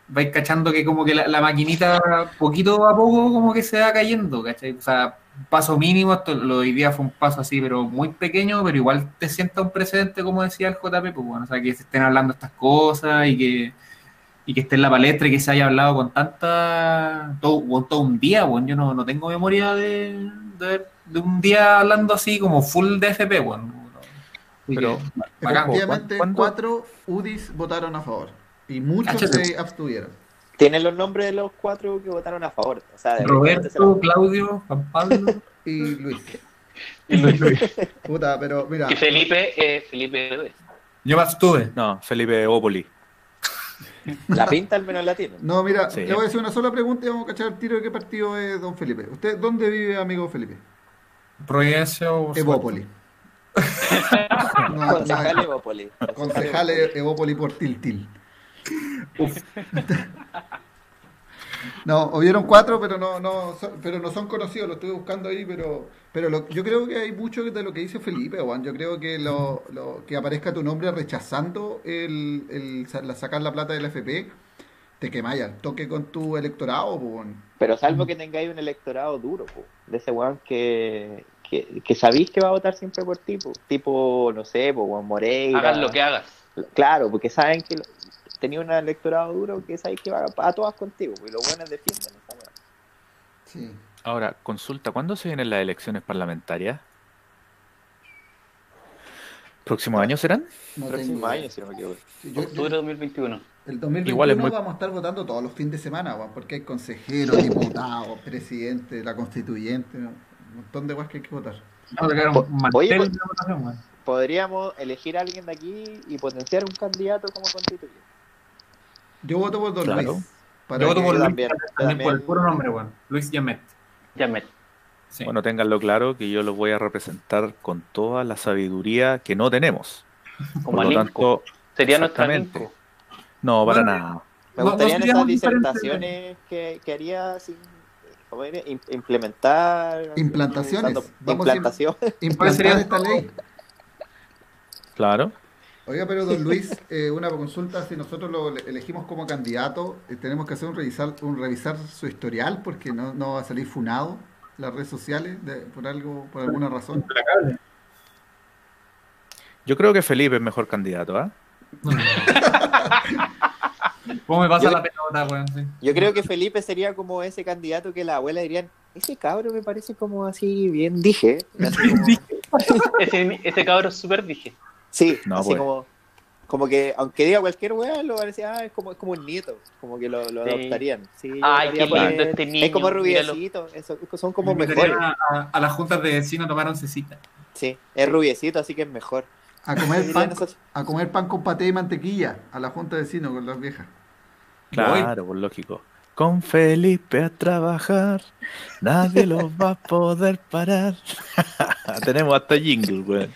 Speaker 4: vais cachando que como que la, la maquinita poquito a poco como que se va cayendo, ¿cachai? O sea, paso mínimo, esto, lo de hoy día fue un paso así, pero muy pequeño, pero igual te sienta un precedente, como decía el JP, pues bueno, o sea, que se estén hablando estas cosas y que, y que esté en la palestra y que se haya hablado con tanta, todo, todo un día, bueno, yo no, no tengo memoria de, de, de un día hablando así como full de FP, bueno.
Speaker 5: Pero,
Speaker 4: que,
Speaker 1: cuatro UDIs votaron a favor y muchos se abstuvieron.
Speaker 2: Tienen los nombres de los cuatro que votaron a favor. O sea, de
Speaker 4: Roberto, Claudio, Juan Pablo.
Speaker 1: Y Luis.
Speaker 3: Y Luis.
Speaker 1: Puta, pero mira,
Speaker 3: Y Felipe, eh, Felipe.
Speaker 4: Yo me abstuve.
Speaker 5: No, Felipe Opoli.
Speaker 2: La pinta al menos la tiene.
Speaker 1: no, mira,
Speaker 5: Sí.
Speaker 1: le voy a decir una sola pregunta y vamos a cachar el tiro de qué partido es don Felipe. ¿Usted dónde vive, amigo Felipe?
Speaker 4: Providencia o
Speaker 1: Evópoli. No,
Speaker 2: Concejal Evópolis.
Speaker 1: concejal Evópoli por Tiltil. No, hubieron cuatro, pero no, no, son, pero no son conocidos, lo estuve buscando ahí, pero, pero lo- yo creo que hay mucho de lo que dice Felipe, Juan. Yo creo que lo, lo- que aparezca tu nombre rechazando el, el sacar la plata del FP, te quemáis al toque con tu electorado, pues, Juan.
Speaker 2: Pero salvo que tengáis un electorado duro, po, de ese weón que, que, que sabéis que va a votar siempre por ti, po. tipo, no sé, po, Juan Moreira.
Speaker 3: Hagas lo que hagas.
Speaker 2: Claro, porque saben que lo- tenía un electorado duro que sabéis que va a, a todas contigo, y los buenos defienden esa weá.
Speaker 1: Sí.
Speaker 5: Ahora, consulta, ¿cuándo se vienen las elecciones parlamentarias? ¿Próximo año serán?
Speaker 1: No
Speaker 2: Próximo año, si no me equivoco.
Speaker 1: Yo-
Speaker 3: Octubre de 2021.
Speaker 1: el 2021
Speaker 5: Igual es muy-
Speaker 1: vamos a estar votando todos los fines de semana, porque hay consejeros, diputados, presidente, la constituyente, ¿no? un montón de guas que hay que votar.
Speaker 4: Vamos a sacar
Speaker 2: Po-
Speaker 4: un mantel
Speaker 2: oye,
Speaker 4: de votación.
Speaker 2: Podríamos elegir a alguien de aquí y potenciar un candidato como constituyente.
Speaker 1: Yo voto por Don
Speaker 5: Claro.
Speaker 1: Luis. para
Speaker 4: Yo voto por Luis,
Speaker 2: también,
Speaker 4: también por el puro nombre, weón. Luis Yamet.
Speaker 3: Ya me.
Speaker 4: Sí.
Speaker 5: Bueno, ténganlo claro que yo los voy a representar con toda la sabiduría que no tenemos.
Speaker 3: Como
Speaker 5: Por lo tanto,
Speaker 3: Sería nuestra. Alinco.
Speaker 5: no, para
Speaker 4: No,
Speaker 5: nada.
Speaker 2: Me gustarían esas disertaciones que, que haría sin implementar
Speaker 1: Implantaciones.
Speaker 2: usando-
Speaker 1: Vamos
Speaker 2: implantación.
Speaker 1: implantar
Speaker 4: sería-
Speaker 1: esta ley.
Speaker 5: Claro.
Speaker 1: Oiga, pero don Luis, eh, una consulta, si nosotros lo ele- elegimos como candidato, eh, tenemos que hacer un revisar, un revisar su historial porque no, no va a salir funado las redes sociales de- por algo, por alguna razón.
Speaker 5: Yo creo que Felipe es mejor candidato, ¿ah?
Speaker 4: ¿Cómo me pasa
Speaker 2: Yo-
Speaker 4: la pelota, weón? Sí.
Speaker 2: Yo creo que Felipe sería como ese candidato que la abuela dirían, ese cabro me parece como así bien dije. Así como-
Speaker 3: Ese, ese cabro es súper dije.
Speaker 2: Sí,
Speaker 5: No,
Speaker 2: así
Speaker 5: pues.
Speaker 2: como, como que aunque diga cualquier weá, lo parecía, ah, es como, es como un nieto, como que lo, lo
Speaker 3: Sí.
Speaker 2: adoptarían. Sí,
Speaker 3: Ay, qué lindo este
Speaker 2: Es
Speaker 3: niño,
Speaker 2: como
Speaker 3: míralo.
Speaker 2: rubiecito, eso- son como
Speaker 4: Me
Speaker 2: mejores.
Speaker 4: A, a- a las juntas de vecinos a tomar oncecita.
Speaker 2: Sí, es rubiecito, así que es mejor.
Speaker 1: A comer pan, a comer pan con paté y mantequilla a la junta de vecinos con las viejas.
Speaker 5: Claro, por lógico. Con Felipe a trabajar, nadie los va a poder parar. Tenemos hasta jingle, güey.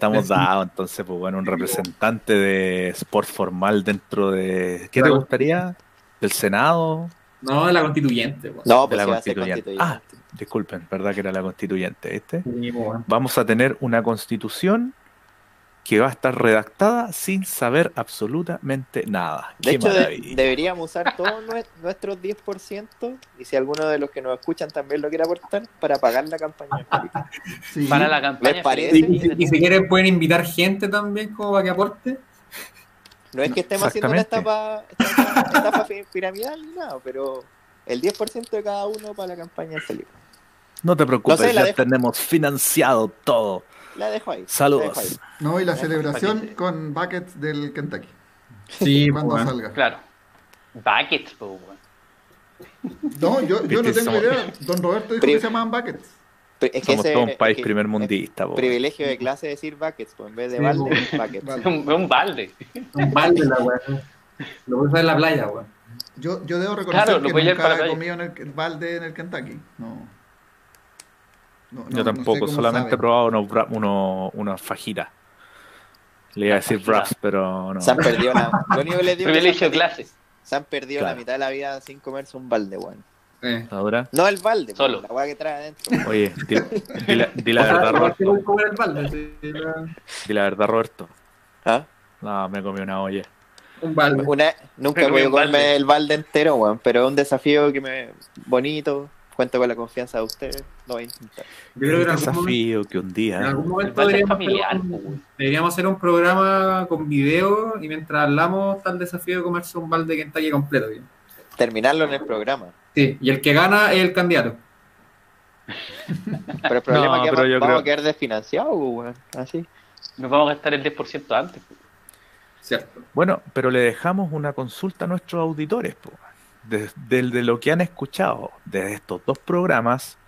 Speaker 5: Estamos dados, entonces, pues bueno, un representante de sport formal dentro de... ¿Qué te gustaría? ¿Del Senado?
Speaker 4: No, la constituyente, weón.
Speaker 2: No,
Speaker 5: de
Speaker 2: pues
Speaker 5: la
Speaker 2: sí va a ser
Speaker 5: constituyente.
Speaker 2: constituyente.
Speaker 5: Ah, disculpen, ¿verdad que era la constituyente, viste?
Speaker 4: Sí, weón.
Speaker 5: Vamos a tener una constitución que va a estar redactada sin saber absolutamente nada.
Speaker 2: De
Speaker 5: Qué
Speaker 2: hecho, de- deberíamos usar todos nue- nuestros 10% y si alguno de los que nos escuchan también lo quiere aportar para pagar la campaña.
Speaker 1: Sí.
Speaker 3: Para la campaña.
Speaker 4: Y, y- y si quieren pueden invitar gente también como para que aporte.
Speaker 2: No es que estemos haciendo una estafa, estafa pi- piramidal ni nada, pero el 10% de cada uno para la campaña de Felipe.
Speaker 5: No te preocupes,
Speaker 2: No sé, la
Speaker 5: ya
Speaker 2: dejo.
Speaker 5: tenemos financiado todo.
Speaker 2: La dejo ahí.
Speaker 5: Saludos.
Speaker 2: la dejo ahí.
Speaker 1: No, y la celebración
Speaker 3: paquete.
Speaker 1: con buckets del Kentucky.
Speaker 4: Sí,
Speaker 1: Cuando
Speaker 4: weón.
Speaker 1: salga.
Speaker 3: Claro. Buckets, po, weón.
Speaker 1: No, yo, yo no tengo idea. Don Roberto dijo
Speaker 2: Pri-
Speaker 1: que se llamaban buckets.
Speaker 2: Es que
Speaker 5: Somos
Speaker 2: ese
Speaker 5: todo un
Speaker 2: es
Speaker 5: país
Speaker 2: que-
Speaker 5: primer
Speaker 2: es
Speaker 5: mundista. po.
Speaker 2: Privilegio de clase decir buckets, pues en vez de
Speaker 4: Sí,
Speaker 2: balde,
Speaker 4: pues.
Speaker 2: buckets.
Speaker 1: Vale.
Speaker 3: Un, un balde.
Speaker 4: Un balde la weón. Lo voy a usar en la playa, weón.
Speaker 1: Yo, yo debo reconocer
Speaker 3: Claro,
Speaker 1: que nunca he comido en el, el balde en el Kentucky. No. No, no-
Speaker 5: Yo
Speaker 1: no
Speaker 5: tampoco,
Speaker 1: sé
Speaker 5: solamente he probado unos, bra- uno- unas fajitas. Le iba a decir wraps, pero no.
Speaker 2: Se han perdido la. Lo único que les digo es que
Speaker 3: Privilegio de
Speaker 2: se han perdido-
Speaker 3: clase.
Speaker 2: Se han perdido
Speaker 5: Claro.
Speaker 2: la mitad de la vida sin comerse un balde, weón.
Speaker 4: Eh.
Speaker 5: ¿Ahora?
Speaker 2: No el balde,
Speaker 3: Solo.
Speaker 2: La weá que trae adentro.
Speaker 5: Oye, di, di la, di verdad, Roberto.
Speaker 4: voy a comer el balde. sí, la-
Speaker 5: Di la verdad, Roberto.
Speaker 2: ¿Ah?
Speaker 5: No, me comí una olla.
Speaker 4: Un balde.
Speaker 2: Una, nunca
Speaker 3: un balde.
Speaker 2: comerme el balde entero, weón, pero es un desafío que me bonito. Cuento con la confianza de ustedes. Lo voy a intentar.
Speaker 4: Yo creo que en
Speaker 5: Un
Speaker 4: algún momento,
Speaker 5: desafío que un
Speaker 4: en
Speaker 5: día.
Speaker 4: algún
Speaker 3: El
Speaker 4: momento deberíamos,
Speaker 3: familiar,
Speaker 4: hacer un, deberíamos hacer un programa con video y mientras hablamos está el desafío de comerse un balde de Kentucky completo.
Speaker 2: Terminarlo en el programa.
Speaker 4: Sí, y el que gana es el candidato.
Speaker 2: Pero el problema
Speaker 5: No,
Speaker 2: es que vamos
Speaker 5: creo-
Speaker 2: a quedar desfinanciados, weón. Así.
Speaker 3: Nos vamos a gastar el 10% antes. po.
Speaker 4: Cierto.
Speaker 5: Bueno, pero le dejamos una consulta a nuestros auditores. Po. De, del- de lo que han escuchado de estos dos programas,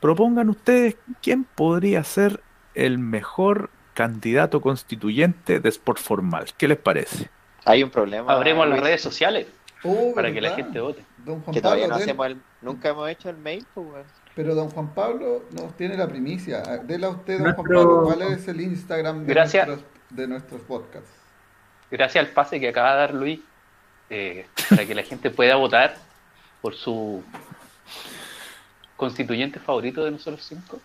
Speaker 5: propongan ustedes quién podría ser el mejor candidato constituyente de Sport Formal. ¿Qué les parece?
Speaker 2: Hay un problema.
Speaker 3: Abremos las redes sociales
Speaker 1: Oh,
Speaker 3: para que la gente vote.
Speaker 1: Don Juan
Speaker 2: Que todavía no
Speaker 1: Pablo,
Speaker 2: hacemos el, nunca hemos hecho el mail, pues.
Speaker 1: Pero don Juan Pablo nos tiene la primicia. Dele a usted, don Juan Pablo, cuál es el Instagram de,
Speaker 3: Gracias.
Speaker 1: nuestros, de nuestros podcasts.
Speaker 3: Gracias al pase que acaba de dar Luis, eh, para que la gente pueda votar por su constituyente favorito de nosotros cinco,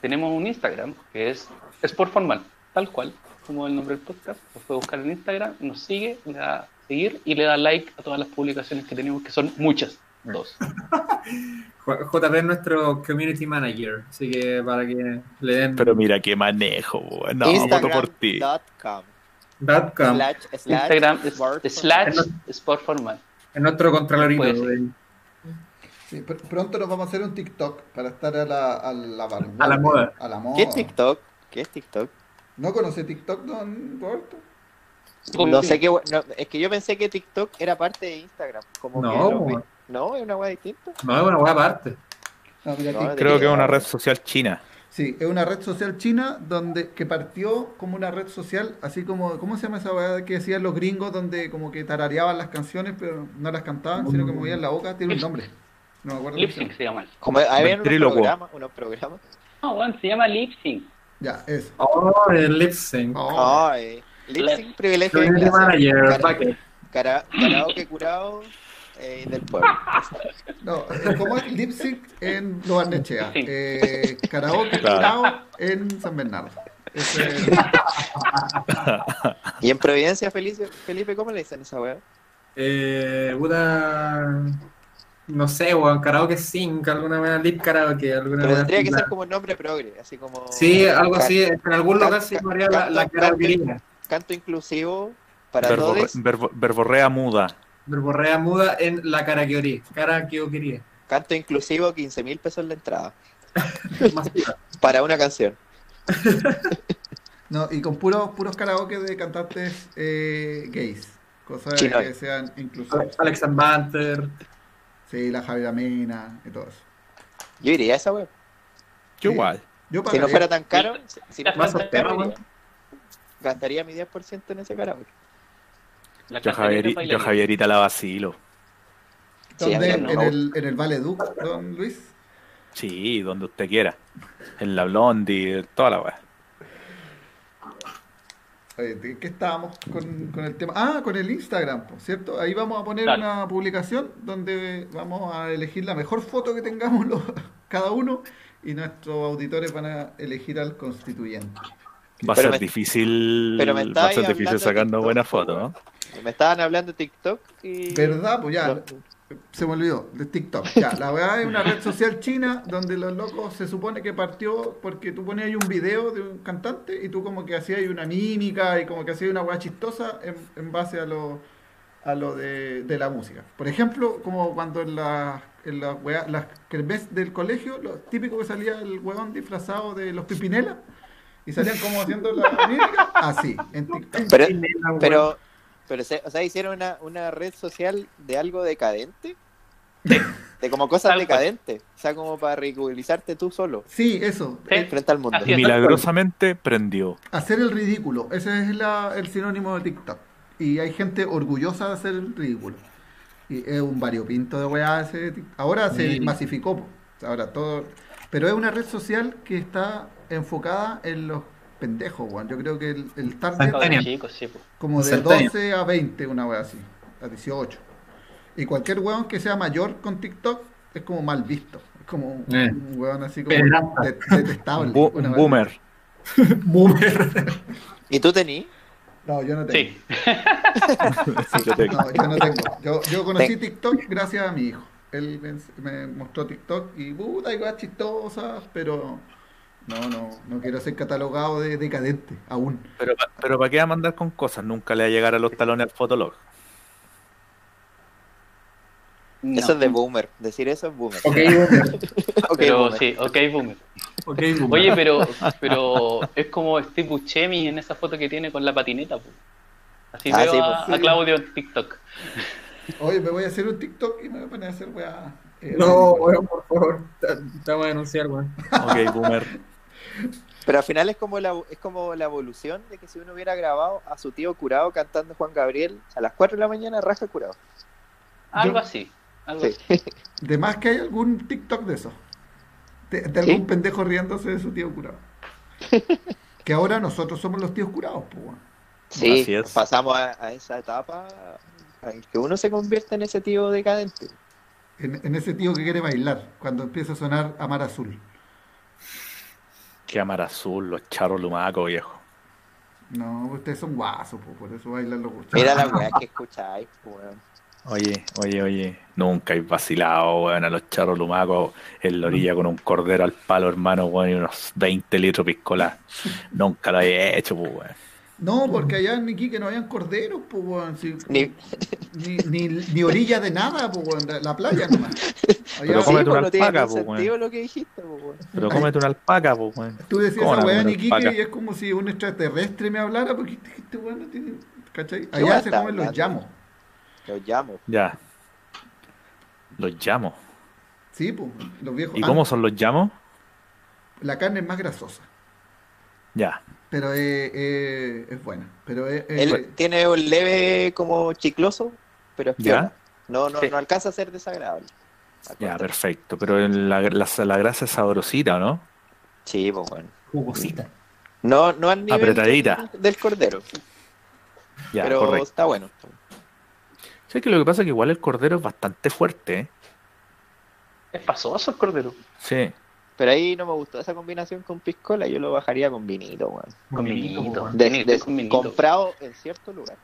Speaker 3: tenemos un Instagram que es Sport Formal, tal cual, como el nombre del podcast. Lo puede buscar en Instagram, nos sigue, le da a seguir y le da like a todas las publicaciones que tenemos, que son muchas, dos.
Speaker 4: J- JP es nuestro community manager, así que para que le den
Speaker 5: Pero mira qué manejo. No, voto por ti.
Speaker 4: Datcam,
Speaker 2: slash, slash
Speaker 3: Instagram es
Speaker 2: word
Speaker 3: slash. Sport Formal.
Speaker 4: es nuestro contralorito.
Speaker 1: Sí, pronto nos vamos a hacer un TikTok para estar a la, a la
Speaker 4: A la moda.
Speaker 1: A la moda.
Speaker 2: ¿Qué es TikTok? ¿Qué es TikTok?
Speaker 1: ¿No conoce TikTok, don Roberto?
Speaker 2: No sé qué. no, es que yo pensé que TikTok era parte de Instagram. Como
Speaker 4: No,
Speaker 2: que lo no, es una weá distinta.
Speaker 4: No, es una hueá aparte.
Speaker 1: No, mira,
Speaker 2: No,
Speaker 1: TikTok-
Speaker 5: Creo que es una red social china.
Speaker 1: Sí, es una red social china donde que partió como una red social, así como, ¿cómo se llama esa weá que decían los gringos donde como que tarareaban las canciones pero no las cantaban, sino que movían la boca? Tiene un nombre. No me acuerdo. cómo se
Speaker 3: Lip
Speaker 1: llama.
Speaker 3: Sync se llama.
Speaker 2: Como había unos programas, unos programas.
Speaker 3: No, bueno, se llama Lip Sync.
Speaker 1: Ya, eso.
Speaker 4: Oh, el lip sync.
Speaker 1: Oh,
Speaker 2: Ay, lip sync, privilegio Karaoke curado eh, del pueblo.
Speaker 1: no, eh, ¿cómo es lip sync en Lo Barnechea?
Speaker 3: Sí.
Speaker 1: Eh, karaoke
Speaker 5: Claro.
Speaker 1: en San Bernardo. Ese es-
Speaker 2: Y en Providencia, Felipe, Felipe ¿cómo le dicen esa weá?
Speaker 4: Eh. No sé, weón, karaoke sync, alguna vez lip karaoke, alguna
Speaker 2: Pero tendría que
Speaker 4: la-
Speaker 2: ser como un nombre progre, así como.
Speaker 4: Sí, algo así, en algún lugar se llamaría la, la
Speaker 2: canto-
Speaker 4: karaokería.
Speaker 2: Canto inclusivo para
Speaker 5: Verborre-
Speaker 2: todos.
Speaker 5: verbo- verborrea muda.
Speaker 4: Verborrea muda en la karaokería. Karaokería.
Speaker 2: Canto inclusivo, 15 mil pesos la entrada. Para una canción.
Speaker 1: No, y con puros, puros karaoke de cantantes eh, gays. Cosas
Speaker 2: Chino.
Speaker 1: que sean inclusivas.
Speaker 4: Alex Banter.
Speaker 1: Sí, la Javiera Mena y todo eso.
Speaker 2: Yo iría a esa weá.
Speaker 5: Yo
Speaker 1: Sí.
Speaker 5: igual.
Speaker 1: Yo
Speaker 2: Si no fuera tan caro, si- si no fuera tan caro, gastaría mi 10% en ese karaoke.
Speaker 5: Yo. Javierita la vacilo.
Speaker 2: Sí,
Speaker 1: ¿Dónde? en, el, en el Vale Duc, don Luis.
Speaker 5: Sí, donde usted quiera. En la Blondie, toda la weá.
Speaker 1: Oye, ¿de qué estábamos con, con el tema? Ah, con el Instagram, ¿cierto? Ahí vamos a poner
Speaker 3: Dale.
Speaker 1: una publicación donde vamos a elegir la mejor foto que tengamos los- cada uno y nuestros auditores van a elegir al constituyente.
Speaker 5: Va a
Speaker 2: Pero
Speaker 5: ser
Speaker 2: me-
Speaker 5: difícil, va a ser difícil sacando buenas fotos. ¿no?
Speaker 2: Me estaban hablando de TikTok y.
Speaker 1: ¿Verdad? Pues ya, se me olvidó, de TikTok. Ya, la verdad es una red social china donde los locos se supone que partió porque tú ponías ahí un video de un cantante y tú como que hacías ahí una mímica y como que hacías una weá chistosa en, en base a lo, a lo de, de la música. Por ejemplo, como cuando en la, en la weá- las kermés del colegio, lo típico que salía el weón disfrazado de los pipinelas y salían como haciendo la mímica, así, en TikTok.
Speaker 2: Pero, pero, pero se- o sea, hicieron una, una red social de algo decadente. De como cosas decadentes. O sea, como para ridiculizarte tú solo.
Speaker 1: Sí, eso.
Speaker 3: Sí.
Speaker 1: eh,
Speaker 2: Frente al mundo.
Speaker 3: Es.
Speaker 5: Milagrosamente prendió.
Speaker 1: Hacer el ridículo, ese es la- el sinónimo de TikTok. Y hay gente orgullosa de hacer el ridículo. Y es un variopinto de weá Ahora se
Speaker 4: Sí.
Speaker 1: masificó, ahora todo. Pero es una red social que está enfocada en los pendejos, weón. Yo creo que el, el target como de
Speaker 4: Centennial.
Speaker 1: 12 a 20, una weá así, a 18. Y cualquier weón que sea mayor con TikTok es como mal visto. Es como un,
Speaker 4: Eh.
Speaker 1: un weón así como de- detestable.
Speaker 5: Bu-
Speaker 1: una
Speaker 5: boomer.
Speaker 4: Boomer.
Speaker 2: ¿Y tú tení?
Speaker 1: No, yo no tengo.
Speaker 3: Sí.
Speaker 5: Yo tengo.
Speaker 1: No, yo no tengo. Yo, yo conocí TikTok gracias a mi hijo. Él me, me mostró TikTok y puta, hay cosas chistosas, pero no, no, no quiero ser catalogado de decadente aún.
Speaker 5: Pero, pa- pero ¿para qué va a mandar con cosas? Nunca le va a llegar a los talones al Fotolog.
Speaker 3: No.
Speaker 2: Eso es de boomer. Decir eso es boomer.
Speaker 4: Ok, boomer.
Speaker 2: Ok,
Speaker 3: Pero
Speaker 2: boomer.
Speaker 3: sí, ok, boomer. Oye, pero, pero es como Steve Buscemi en esa foto que tiene con la patineta. po. Así
Speaker 2: Ah,
Speaker 3: veo
Speaker 2: sí,
Speaker 3: a,
Speaker 1: pues.
Speaker 3: a Claudio en TikTok.
Speaker 1: Oye, me voy a hacer un TikTok y me voy a poner a hacer weá. eh,
Speaker 4: No, weón, por favor. Te, te voy a denunciar, weón.
Speaker 5: Ok, boomer.
Speaker 2: Pero al final es como, la, es como la evolución de que si uno hubiera grabado a su tío curado cantando Juan Gabriel a las 4 de la mañana, raja curado.
Speaker 3: Algo
Speaker 1: Yo-
Speaker 3: así. Algo
Speaker 2: Sí.
Speaker 3: así.
Speaker 1: De más que hay algún TikTok de eso. De, de algún pendejo riéndose de su tío curado. que ahora nosotros somos los tíos curados, pues.
Speaker 2: Sí,
Speaker 5: Así es.
Speaker 2: pasamos a, a esa etapa en que uno se convierte en ese tío decadente.
Speaker 1: En, en ese tío que quiere bailar, cuando empieza a sonar Amar Azul.
Speaker 5: Que amar azul, los charros lumacos, viejo.
Speaker 1: No, ustedes son guasos, pues, por eso bailan los guachos.
Speaker 2: Mira la weá que escucháis, weón.
Speaker 5: Oye, oye, oye, nunca he vacilado, weón, a los charros lumacos en la orilla con un cordero al palo, hermano, weón, y unos 20 litros piscola. nunca lo he hecho, pues, weón.
Speaker 1: No, porque allá en Iquique no habían corderos, pues.
Speaker 2: Ni,
Speaker 1: Ni, ni, ni orilla de nada, pues, la- la playa nomás. Allá,
Speaker 5: Pero cómete
Speaker 2: sí,
Speaker 5: una
Speaker 2: pues,
Speaker 5: alpaca, po,
Speaker 2: sentido lo que dijiste, weón.
Speaker 5: Pero cómete una alpaca, pues,
Speaker 1: tú decías
Speaker 5: ¿Cómo
Speaker 1: esa
Speaker 5: la
Speaker 1: weá en Iquique
Speaker 5: alpaca?
Speaker 1: y es como si un extraterrestre me hablara, porque este, este weón no tiene. ¿Cachai?
Speaker 2: ¿Qué
Speaker 1: Allá se comen los llamos.
Speaker 2: Los llamo.
Speaker 5: Ya. Los llamo.
Speaker 1: Sí, pues, los viejos.
Speaker 5: ¿Y
Speaker 1: Ah,
Speaker 5: cómo son los llamos?
Speaker 1: La carne es más grasosa,
Speaker 5: Ya.
Speaker 1: Pero es, es, es buena. Pero es-
Speaker 2: Él tiene un leve como chicloso, pero es. No, no,
Speaker 3: Sí.
Speaker 2: no alcanza a ser desagradable.
Speaker 5: Ya, perfecto. Pero en la, la, la grasa es sabrosita, ¿o no?
Speaker 2: Sí, pues bueno.
Speaker 4: Jugosita.
Speaker 2: No, no al nivel
Speaker 5: Apretadita.
Speaker 2: del, del cordero,
Speaker 5: Ya,
Speaker 2: pero
Speaker 5: correcto.
Speaker 2: está bueno.
Speaker 5: Sí, que lo que pasa es que igual el cordero es bastante fuerte, ¿eh?
Speaker 3: Es pasoso el cordero.
Speaker 5: Sí.
Speaker 2: Pero ahí no me gustó esa combinación con piscola, yo lo bajaría con vinito, weón.
Speaker 3: Con
Speaker 4: vinito,
Speaker 3: vinito.
Speaker 4: weón.
Speaker 2: De-
Speaker 3: Vinito,
Speaker 2: de-
Speaker 3: con vinito.
Speaker 2: comprado en cierto lugar.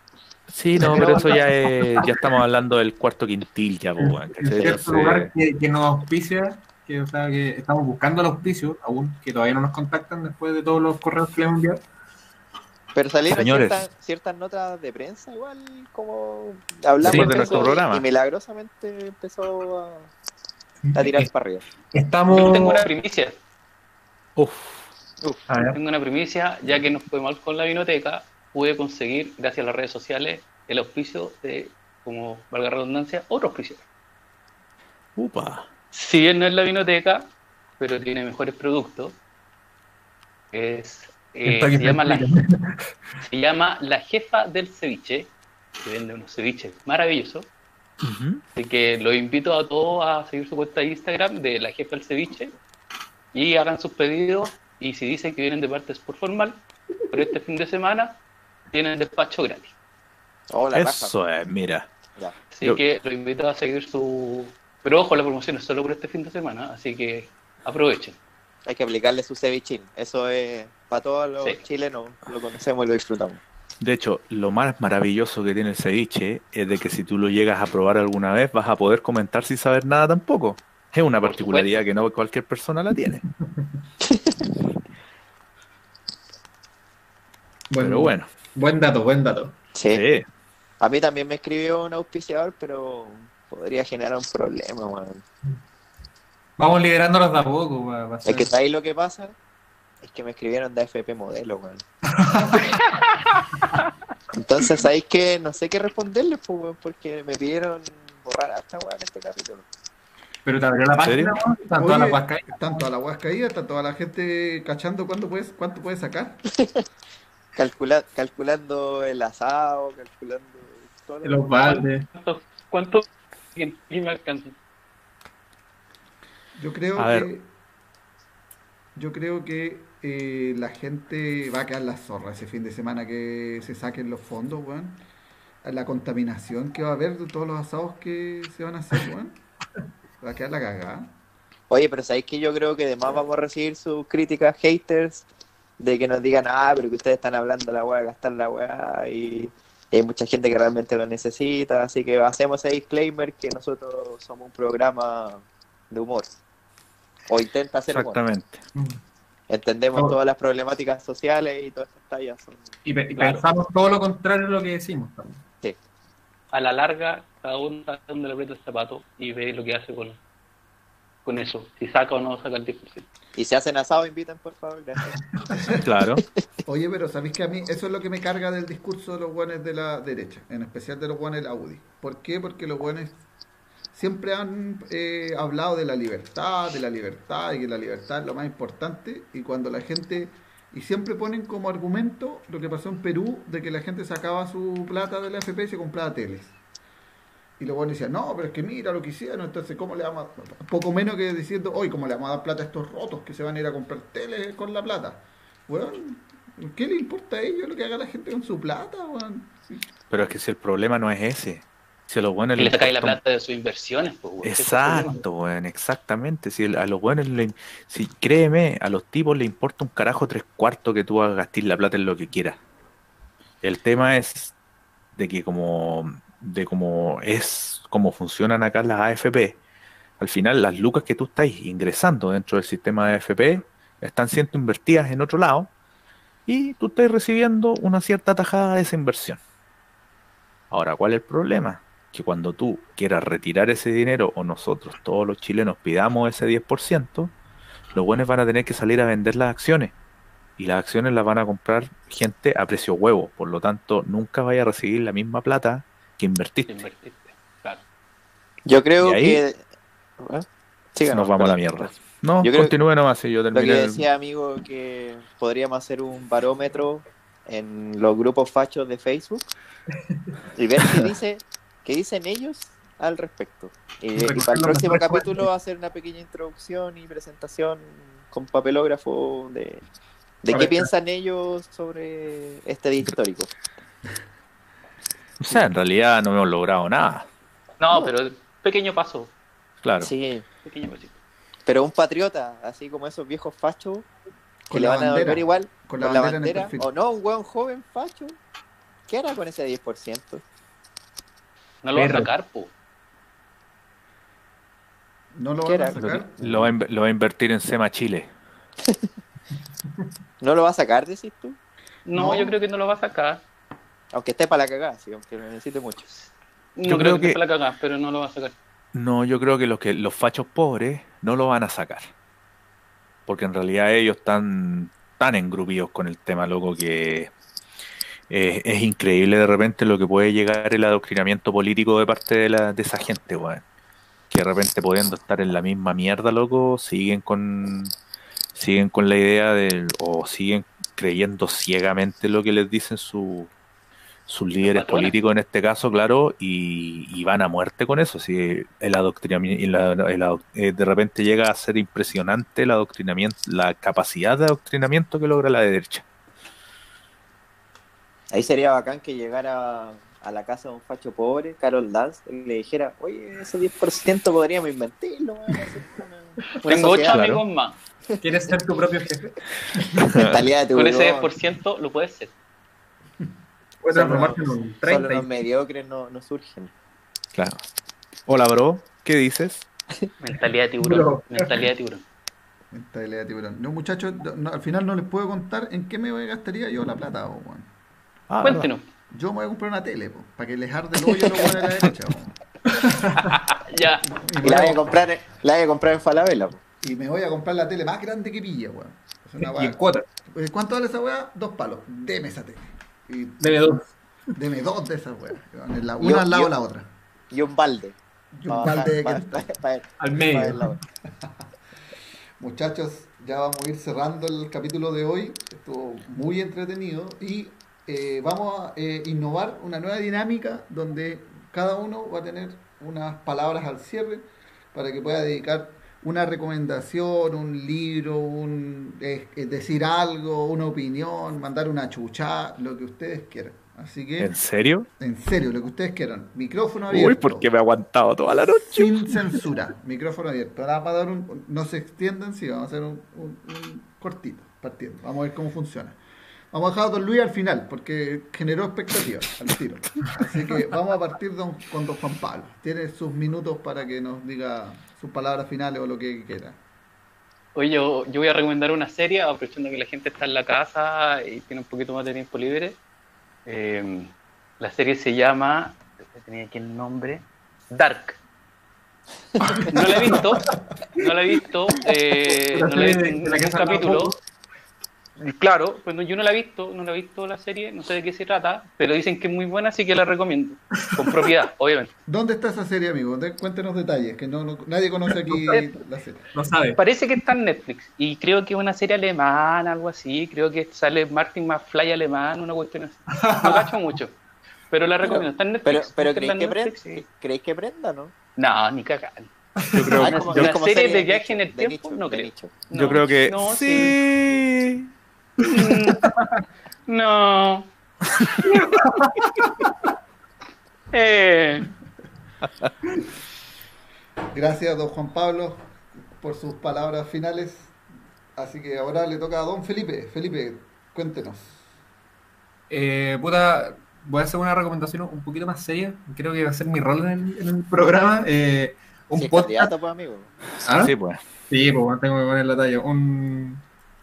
Speaker 5: Sí, no, pero eso ya es, ya estamos hablando del cuarto quintil, ya, pues, weón,
Speaker 4: En cierto lugar que, que nos auspicia, que, o sea, que estamos buscando el auspicio, aún que todavía no nos contactan después de todos los correos que le hemos enviado.
Speaker 2: Pero salieron ciertas, ciertas notas de prensa, igual como hablamos
Speaker 5: Sí, de nuestro programa.
Speaker 2: y milagrosamente empezó a, a tirar para arriba.
Speaker 4: Estamos.
Speaker 3: Yo tengo una primicia.
Speaker 5: Uf,
Speaker 4: ver,
Speaker 3: Tengo una primicia, ya que nos fue mal con la vinoteca, pude conseguir, gracias a las redes sociales, el auspicio de, como valga la redundancia, otro auspicio.
Speaker 5: upa.
Speaker 3: Si bien no es la vinoteca, pero tiene mejores productos, es, eh, se, llama la, se llama La Jefa del Ceviche, que vende unos ceviches maravillosos. Así que los invito a todos a seguir su cuenta de Instagram de La Jefa del Ceviche y hagan sus pedidos. Y si dicen que vienen de parte de Sport Formal, por este fin de semana tienen despacho gratis.
Speaker 2: Oh, la raja.
Speaker 5: Eso es, mira.
Speaker 2: Ya.
Speaker 3: Así
Speaker 5: Yo-
Speaker 3: que los invito a seguir su. Pero ojo, la promoción es solo por este fin de semana, así que aprovechen.
Speaker 2: Hay que aplicarle su cevichín. Eso es para todos los
Speaker 3: Sí.
Speaker 2: chilenos, lo conocemos y lo disfrutamos.
Speaker 5: De hecho, lo más maravilloso que tiene el ceviche es de que si tú lo llegas a probar alguna vez vas a poder comentar sin saber nada tampoco. Es una particularidad que no cualquier persona la tiene.
Speaker 4: Bueno,
Speaker 5: Pero bueno,
Speaker 4: Buen dato, buen dato.
Speaker 2: Sí.
Speaker 5: sí.
Speaker 2: A mí también me escribió un auspiciador, pero podría generar un problema, weón.
Speaker 4: Vamos liberándolos de a poco.
Speaker 2: Es que ¿sabéis lo que pasa? Es que me escribieron de AFP modelo, weón. Entonces, ¿sabéis que No sé qué responderles, pues, weón, porque me pidieron borrar a esta weón en este capítulo.
Speaker 4: Pero te abrió la página, weón, están todas las guascas ahí.
Speaker 1: Están todas las guas caídas, está toda la gente cachando cuánto puedes, cuánto puedes sacar.
Speaker 2: Calcula- calculando el asado, calculando todo lo-
Speaker 4: Los baldes.
Speaker 3: ¿Cuánto? ¿Cuánto? ¿Quién quién me alcanza?
Speaker 1: Yo creo
Speaker 5: A
Speaker 1: que.
Speaker 5: ver.
Speaker 1: Yo creo que eh, la gente va a quedar la zorra ese fin de semana que se saquen los fondos, weón. La contaminación que va a haber de todos los asados que se van a hacer, weón. Va a quedar la cagada.
Speaker 2: Oye, pero ¿sabéis que yo creo que además vamos a recibir sus críticas haters de que nos digan, ah, pero que ustedes están hablando la weá, gastar la weá y, hay mucha gente que realmente lo necesita, así que hacemos ese disclaimer que nosotros somos un programa de humor. O intenta hacer humor. Entendemos todas las problemáticas sociales y todas estas tallas son...
Speaker 4: Y, pe- y
Speaker 3: Claro.
Speaker 4: pensamos todo lo contrario a lo que decimos. también.
Speaker 3: A la larga, cada uno sabe dónde le aprieta el zapato y ve lo que hace con, con eso. Si saca o no saca el 10%.
Speaker 2: Y si hacen asado, inviten, por favor.
Speaker 5: Claro.
Speaker 1: Oye, pero ¿sabéis que a mí eso es lo que me carga del discurso de los guanes de la derecha, en especial de los guanes de la UDI? ¿Por qué? Porque los guanes siempre han eh, hablado de la libertad, de la libertad y que la libertad es lo más importante y cuando la gente y siempre ponen como argumento lo que pasó en Perú de que la gente sacaba su plata de la FP y se compraba teles. Y buenos decían, no, pero es que mira lo que hicieron, entonces, ¿cómo le vamos a.? Poco menos que diciendo, hoy, ¿cómo le vamos a dar plata a estos rotos que se van a ir a comprar tele con la plata? Weón, ¿qué le importa a ellos lo que haga la gente con su plata? Sí.
Speaker 5: Pero es que si el problema no es ese. Si a los buenos
Speaker 3: Que le sacáis la plata de sus inversiones, pues, problema.
Speaker 5: Exacto, exactamente. Si a los buenos, le, si créeme, a los tipos le importa un carajo tres cuartos que tú hagas gastar la plata en lo que quieras. El tema es de que como, de cómo es, cómo funcionan acá las AFP, al final las lucas que tú estás ingresando dentro del sistema de AFP están siendo invertidas en otro lado y tú estás recibiendo una cierta tajada de esa inversión. Ahora, ¿cuál es el problema? Que cuando tú quieras retirar ese dinero o nosotros, todos los chilenos, pidamos ese 10%, los buenos van a tener que salir a vender las acciones. Y las acciones las van a comprar gente a precio huevo. Por lo tanto, nunca vaya a recibir la misma plata que invertiste.
Speaker 3: Invertiste. Claro.
Speaker 2: Yo creo
Speaker 5: ahí
Speaker 2: que. ¿Eh?
Speaker 5: Nos
Speaker 2: no,
Speaker 5: vamos a la mierda. No,
Speaker 2: Yo creo-
Speaker 5: continúe nomás si yo
Speaker 2: Lo que
Speaker 5: terminé.
Speaker 2: decía, amigo, que podríamos hacer un barómetro en los grupos fachos de Facebook y ver qué dice, qué dicen ellos al respecto. Y
Speaker 4: Recoger
Speaker 2: para el próximo capítulo
Speaker 4: fuentes.
Speaker 2: hacer una pequeña introducción y presentación con papelógrafo de, de
Speaker 4: A
Speaker 2: qué
Speaker 4: ver,
Speaker 2: piensan ellos sobre este día histórico.
Speaker 5: O sea, en realidad no hemos logrado nada.
Speaker 3: No, pero pequeño paso.
Speaker 5: Claro.
Speaker 2: Sí,
Speaker 3: Pequeño pasito.
Speaker 2: pero un patriota, así como esos viejos fachos que le van a devolver igual
Speaker 1: Con
Speaker 2: con
Speaker 1: la bandera
Speaker 2: o no, un hueón joven facho, ¿qué hará con ese 10%?
Speaker 3: No lo va a sacar, po.
Speaker 1: ¿No lo
Speaker 2: ¿Qué
Speaker 1: van a sacar?
Speaker 5: Lo va, a inv- lo va a invertir en SEMA Chile.
Speaker 2: ¿No lo va a sacar, decís tú?
Speaker 3: No,
Speaker 1: No.
Speaker 3: yo creo que no lo va a sacar.
Speaker 2: Aunque esté para la cagada, sí, aunque lo necesite mucho.
Speaker 3: No
Speaker 5: Yo
Speaker 3: creo,
Speaker 5: creo
Speaker 3: que,
Speaker 5: que-
Speaker 3: esté para la cagada, pero no lo va a sacar.
Speaker 5: No, yo creo que los que los fachos pobres no lo van a sacar. Porque en realidad ellos están tan engrupidos con el tema, loco, que eh, es increíble de repente lo que puede llegar el adoctrinamiento político de parte de, la, de esa gente, weón. Que de repente pudiendo estar en la misma mierda, loco, siguen con siguen con la idea del o siguen creyendo ciegamente lo que les dicen su- sus líderes políticos en este caso, claro, y, y van a muerte con eso. Si el adoctrinamiento, el el eh, de repente llega a ser impresionante el adoctrinamiento, la capacidad de adoctrinamiento que logra la derecha.
Speaker 2: Ahí sería bacán que llegara a la casa de un facho pobre, Carol Dance, y le dijera, oye, ese 10% podríamos invertirlo, una, una
Speaker 3: Tengo ocho
Speaker 2: sociedad".
Speaker 5: Claro.
Speaker 3: amigos más.
Speaker 4: ¿Quieres ser tu propio jefe?
Speaker 2: mentalidad de
Speaker 3: Con
Speaker 2: tiburón.
Speaker 3: ese 10% lo puedes ser.
Speaker 4: Puedes
Speaker 2: Solo-
Speaker 4: transformarte en un
Speaker 2: Solo
Speaker 4: 30
Speaker 2: los
Speaker 4: y
Speaker 2: mediocres no, no surgen.
Speaker 5: Claro. Hola, bro, ¿qué dices?
Speaker 3: Mentalidad de tiburón. Mentalidad de tiburón.
Speaker 1: Mentalidad de tiburón. No, muchachos, no, al final no les puedo contar en qué me gastaría yo la plata, po, weón.
Speaker 5: Ah,
Speaker 3: Cuéntenos.
Speaker 1: Yo me voy a comprar una tele, po, para que les arde el hoyo a los buenos de la derecha.
Speaker 3: Ya.
Speaker 1: Y
Speaker 2: la
Speaker 1: voy a-
Speaker 2: a comprar, la voy a comprar en Falabella. po.
Speaker 1: Y me voy a comprar la tele más grande que pilla, weón. Es una
Speaker 4: y en
Speaker 1: weá. Eh, ¿Cuánto vale esa weá? Dos palos. Deme esa tele. Y
Speaker 4: Debe dos.
Speaker 1: deme dos de esas weas.
Speaker 2: Yo-
Speaker 1: Una al lado de la otra.
Speaker 2: Y un balde.
Speaker 1: Y un balde de
Speaker 2: para,
Speaker 1: cristal.
Speaker 4: Al medio.
Speaker 1: Muchachos, ya vamos a ir cerrando el capítulo de hoy. Estuvo muy entretenido y eh, vamos a eh, innovar una nueva dinámica donde cada uno va a tener unas palabras al cierre para que pueda dedicar una recomendación, un libro, un eh, decir algo, una opinión, mandar una chucha, lo que ustedes quieran. Así que,
Speaker 5: ¿En serio?
Speaker 1: en serio, lo que ustedes quieran. Micrófono abierto.
Speaker 5: Uy, porque me he aguantado toda la noche.
Speaker 1: Sin censura, micrófono abierto. Ahora vamos a dar un, no se extiendan, sí, vamos a hacer un, un- un cortito, partiendo. Vamos a ver cómo funciona. Vamos a dejar a Don Luis al final, porque generó expectativas al tiro. Así que vamos a partir don- con Don Juan Pablo. Tiene sus minutos para que nos diga sus palabras finales o lo que quiera.
Speaker 3: Oye, yo, yo voy a recomendar una serie, aprovechando que la gente está en la casa y tiene un poquito más de tiempo libre. Eh, la serie se llama, tenía aquí el nombre, Dark. No la he visto, no la he visto, eh, no la he visto en ningún capítulo. Claro, pues no, yo no la he visto, no la he visto la serie, no sé de qué se trata, pero dicen que es muy buena, así que la recomiendo. Con propiedad, obviamente.
Speaker 1: ¿Dónde está esa serie, amigo? De- cuéntenos detalles, que no, no- nadie conoce aquí la serie.
Speaker 4: No sabe.
Speaker 3: Parece que está en Netflix y creo que es una serie alemana, algo así. Creo que sale Martin McFly alemán, una cuestión así. No cacho mucho. Pero la recomiendo. Está en Netflix.
Speaker 2: Pero, pero ¿creéis
Speaker 3: en
Speaker 2: que,
Speaker 3: Netflix
Speaker 2: prenda,
Speaker 3: y-
Speaker 2: ¿creéis que prenda, no?
Speaker 3: No, ni cagar.
Speaker 5: Yo creo,
Speaker 2: Ah,
Speaker 3: una-
Speaker 2: como-
Speaker 3: una serie
Speaker 2: serie
Speaker 3: de viaje en el tiempo,
Speaker 2: nicho,
Speaker 3: no creo.
Speaker 2: nicho.
Speaker 5: yo
Speaker 3: No,
Speaker 5: creo que
Speaker 3: no,
Speaker 5: sí.
Speaker 3: No. eh,
Speaker 1: Gracias, don Juan Pablo, por sus palabras finales. Así que ahora le toca a don Felipe. Felipe, cuéntenos.
Speaker 4: Eh, puta, voy a hacer una recomendación un poquito más seria. Creo que va a ser mi rol en el, en el programa. Eh, un
Speaker 2: Si es
Speaker 4: podcast.
Speaker 2: candidato, pues, amigo.
Speaker 4: ¿Ah?
Speaker 5: Sí, pues.
Speaker 4: Sí, pues tengo que poner la talla. Un,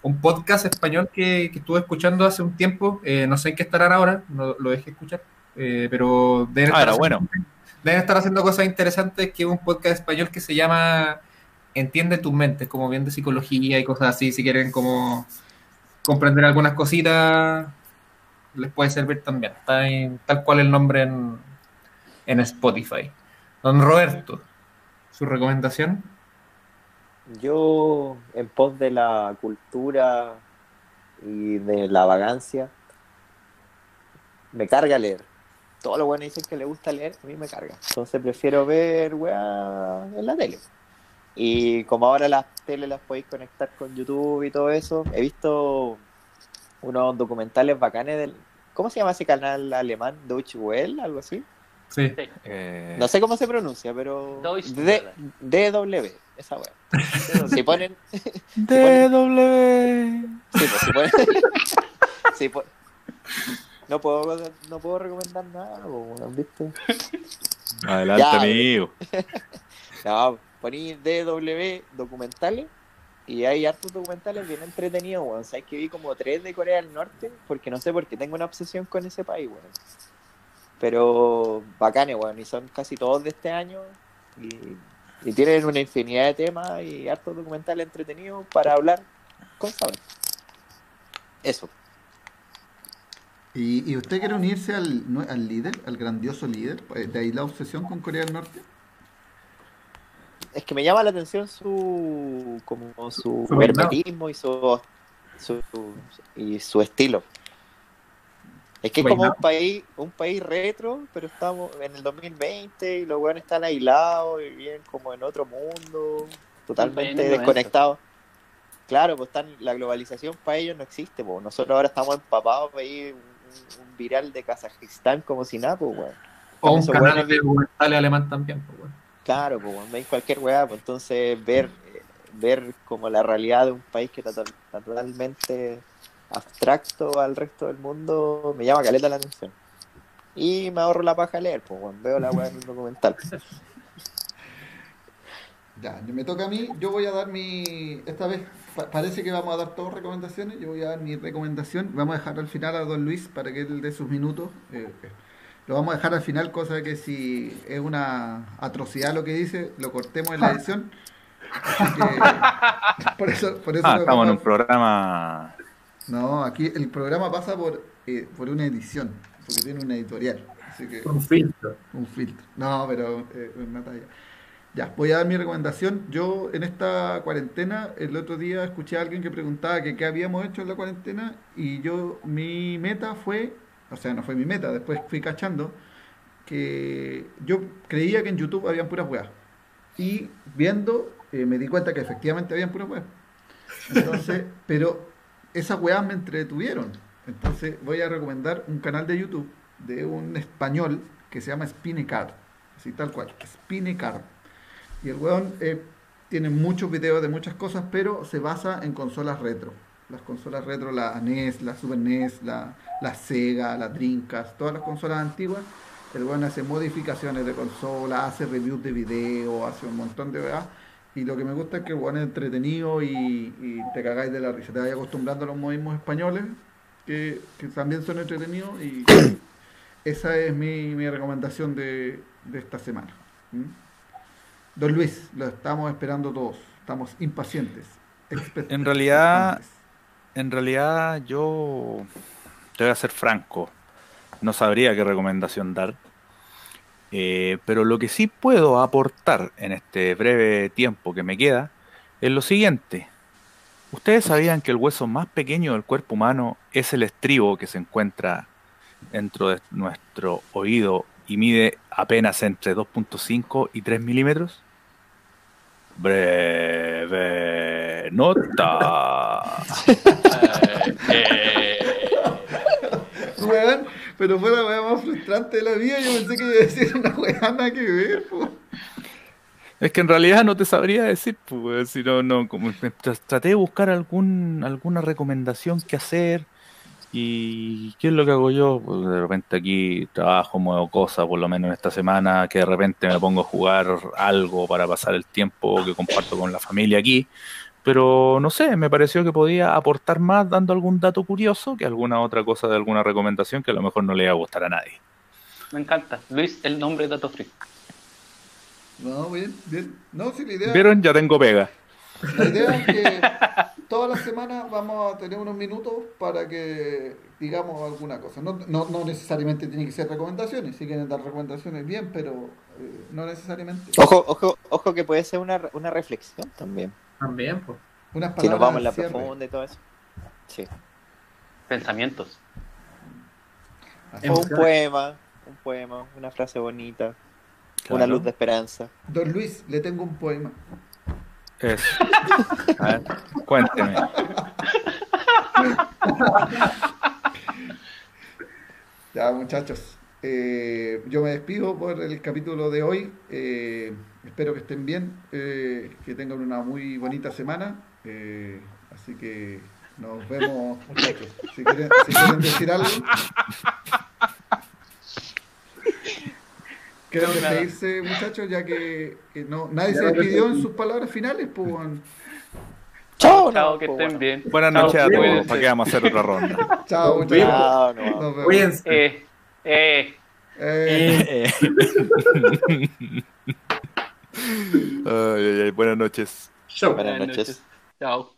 Speaker 4: un podcast español que, que estuve escuchando hace un tiempo. eh, no sé en qué estarán ahora, no lo dejé escuchar. eh, pero deben
Speaker 5: Ah,
Speaker 4: estar, haciendo,
Speaker 5: bueno.
Speaker 4: deben estar haciendo cosas interesantes. Que es un podcast español que se llama Entiende tus mentes, como bien de psicología y cosas así. Si quieren, como comprender algunas cositas, les puede servir también. Está ahí, tal cual el nombre en, en Spotify. Don Roberto, su recomendación.
Speaker 2: Yo, en pos de la cultura y de la vagancia, me carga leer. Todos los buenos dicen que le gusta leer, a mí me carga. Entonces prefiero ver weá en la tele. Y como ahora las teles las podéis conectar con YouTube y todo eso, he visto unos documentales bacanes del... ¿Cómo se llama ese canal alemán? Deutsche Welle, algo así.
Speaker 4: Sí.
Speaker 3: sí.
Speaker 5: Eh,
Speaker 2: No sé cómo se pronuncia, pero...
Speaker 3: Deutsche.
Speaker 2: DW, esa weá. Si ponen,
Speaker 5: DW.
Speaker 2: Sí, pues, si puede- sí, pues. No puedo, no puedo recomendar nada, weón, ¿viste?
Speaker 5: Adelante,
Speaker 2: Ya,
Speaker 5: amigo.
Speaker 2: No, poní DW documentales y hay hartos documentales bien entretenidos, weón. Sabes que vi como tres de Corea del Norte, porque no sé por qué tengo una obsesión con ese país, weón. Pero bacanes, weón, y son casi todos de este año y, y tienen una infinidad de temas y hartos documentales entretenidos para hablar con saber. Eso.
Speaker 1: ¿Y, y usted quiere unirse al, al líder, al grandioso líder? Eh, ¿De ahí la obsesión con Corea del Norte?
Speaker 2: Es que me llama la atención su como su
Speaker 4: Su
Speaker 2: hermetismo y su, su y su estilo. Es que es
Speaker 4: Su
Speaker 2: como un país, un país retro, pero estamos en el 2020 y los weones están aislados y viven como en otro mundo, totalmente
Speaker 3: En el 90.
Speaker 2: desconectados. Claro, pues están, la globalización para ellos no existe, pues. Nosotros ahora estamos empapados para ir un, viral de Kazajistán como si nada, pues, weón.
Speaker 4: O un canal de documentales alemán también. pues.
Speaker 2: Claro, pues weón, veis cualquier weá, pues entonces ver, eh, ver como la realidad de un país que está totalmente abstracto al resto del mundo me llama caleta la atención. Y me ahorro la paja de leer, pues weón, veo la weá en un documental.
Speaker 1: Ya, me toca a mí. Yo voy a dar mi. Esta vez pa- parece que vamos a dar todas recomendaciones. Yo voy a dar mi recomendación. Vamos a dejar al final a don Luis para que él dé sus minutos. Eh, eh, lo vamos a dejar al final, cosa que si es una atrocidad lo que dice, lo cortemos en la edición. Así que, por eso, por eso
Speaker 5: Ah, estamos en un programa.
Speaker 1: No, aquí el programa pasa por, eh, por una edición, porque tiene una editorial. Así que
Speaker 4: Un filtro.
Speaker 1: un filtro. No, pero eh, una talla. Ya, voy a dar mi recomendación. Yo en esta cuarentena, el otro día escuché a alguien que preguntaba que qué habíamos hecho en la cuarentena y yo, mi meta fue, o sea, no fue mi meta, después fui cachando que yo creía que en YouTube habían puras weas. Y viendo, eh, me di cuenta que efectivamente habían puras weas. Entonces, pero esas weas me entretuvieron. Entonces voy a recomendar un canal de YouTube de un español que se llama Spinecard. Así tal cual, Spinecard. Y el weón eh, tiene muchos videos de muchas cosas, pero se basa en consolas retro. Las consolas retro, la NES, la Super NES, la, la Sega, la Dreamcast, todas las consolas antiguas. El weón hace modificaciones de consola, hace reviews de video, hace un montón de weas. Y lo que me gusta es que weón es entretenido y, te cagáis de la risa. Te vais acostumbrando a los modismos españoles, que, también son entretenidos. Y esa es mi, recomendación de, esta semana. Don Luis, lo estamos esperando todos. Estamos impacientes.
Speaker 5: En realidad-. En realidad, yo te voy a ser franco. No sabría qué recomendación dar. Eh, pero lo que sí puedo aportar en este breve tiempo que me queda es lo siguiente. ¿Ustedes sabían que el hueso más pequeño del cuerpo humano es el estribo que se encuentra dentro de nuestro oído y mide apenas entre 2.5 y 3 milímetros? Breve nota.
Speaker 3: Eh,
Speaker 1: Weón, pero fue la weá más frustrante de la vida. Yo pensé que iba a decir una weá nada que ver, po.
Speaker 5: Es que en realidad no te sabría decir, pues, si no, no, como traté de buscar algún, alguna recomendación que hacer y qué es lo que hago yo, pues de repente aquí trabajo, muevo cosas, por lo menos esta semana, que de repente me pongo a jugar algo para pasar el tiempo que comparto con la familia aquí, pero no sé, me pareció que podía aportar más dando algún dato curioso que alguna otra cosa de alguna recomendación que a lo mejor no le iba a gustar a nadie.
Speaker 3: me encanta. Luis, el nombre de Dato Free.
Speaker 1: No, bien, bien. No, sí, la idea,
Speaker 5: ¿Vieron? Ya tengo pega.
Speaker 1: la idea es que todas las semanas vamos a tener unos minutos para que digamos alguna cosa. No, no, no necesariamente tiene que ser recomendaciones. Si quieren dar recomendaciones, bien, pero eh, no necesariamente.
Speaker 2: Ojo, ojo, ojo que puede ser una, una reflexión también.
Speaker 4: También, pues.
Speaker 1: Unas
Speaker 2: Si nos vamos en la
Speaker 1: cierre.
Speaker 2: profunda y todo eso. Sí.
Speaker 3: Pensamientos.
Speaker 1: Así.
Speaker 2: O un poema, un poema, una frase bonita, una luz de esperanza.
Speaker 1: Don Luis, le tengo un poema.
Speaker 5: Eso. A ver, cuénteme.
Speaker 1: Ya, muchachos. Eh, yo me despido por el capítulo de hoy. eh, espero que estén bien, eh, que tengan una muy bonita semana. eh, así que nos vemos, muchachos. Si quieren, si quieren decir algo. ¿Quieren despedirse, muchachos? Ya que, que no, nadie se despidió en sus palabras finales. Pues, bueno.
Speaker 2: Chao,
Speaker 3: Chao, que
Speaker 2: pues,
Speaker 3: estén
Speaker 2: bueno.
Speaker 3: bien.
Speaker 5: Buenas noches a todos. ¿Para qué vamos a hacer otra ronda?
Speaker 1: Chao, muchachos.
Speaker 4: Cuídense.
Speaker 3: Eh, eh.
Speaker 1: Eh,
Speaker 5: Ay, ay, ay, buenas noches.
Speaker 4: Chau.
Speaker 2: Buenas noches.
Speaker 3: Chao.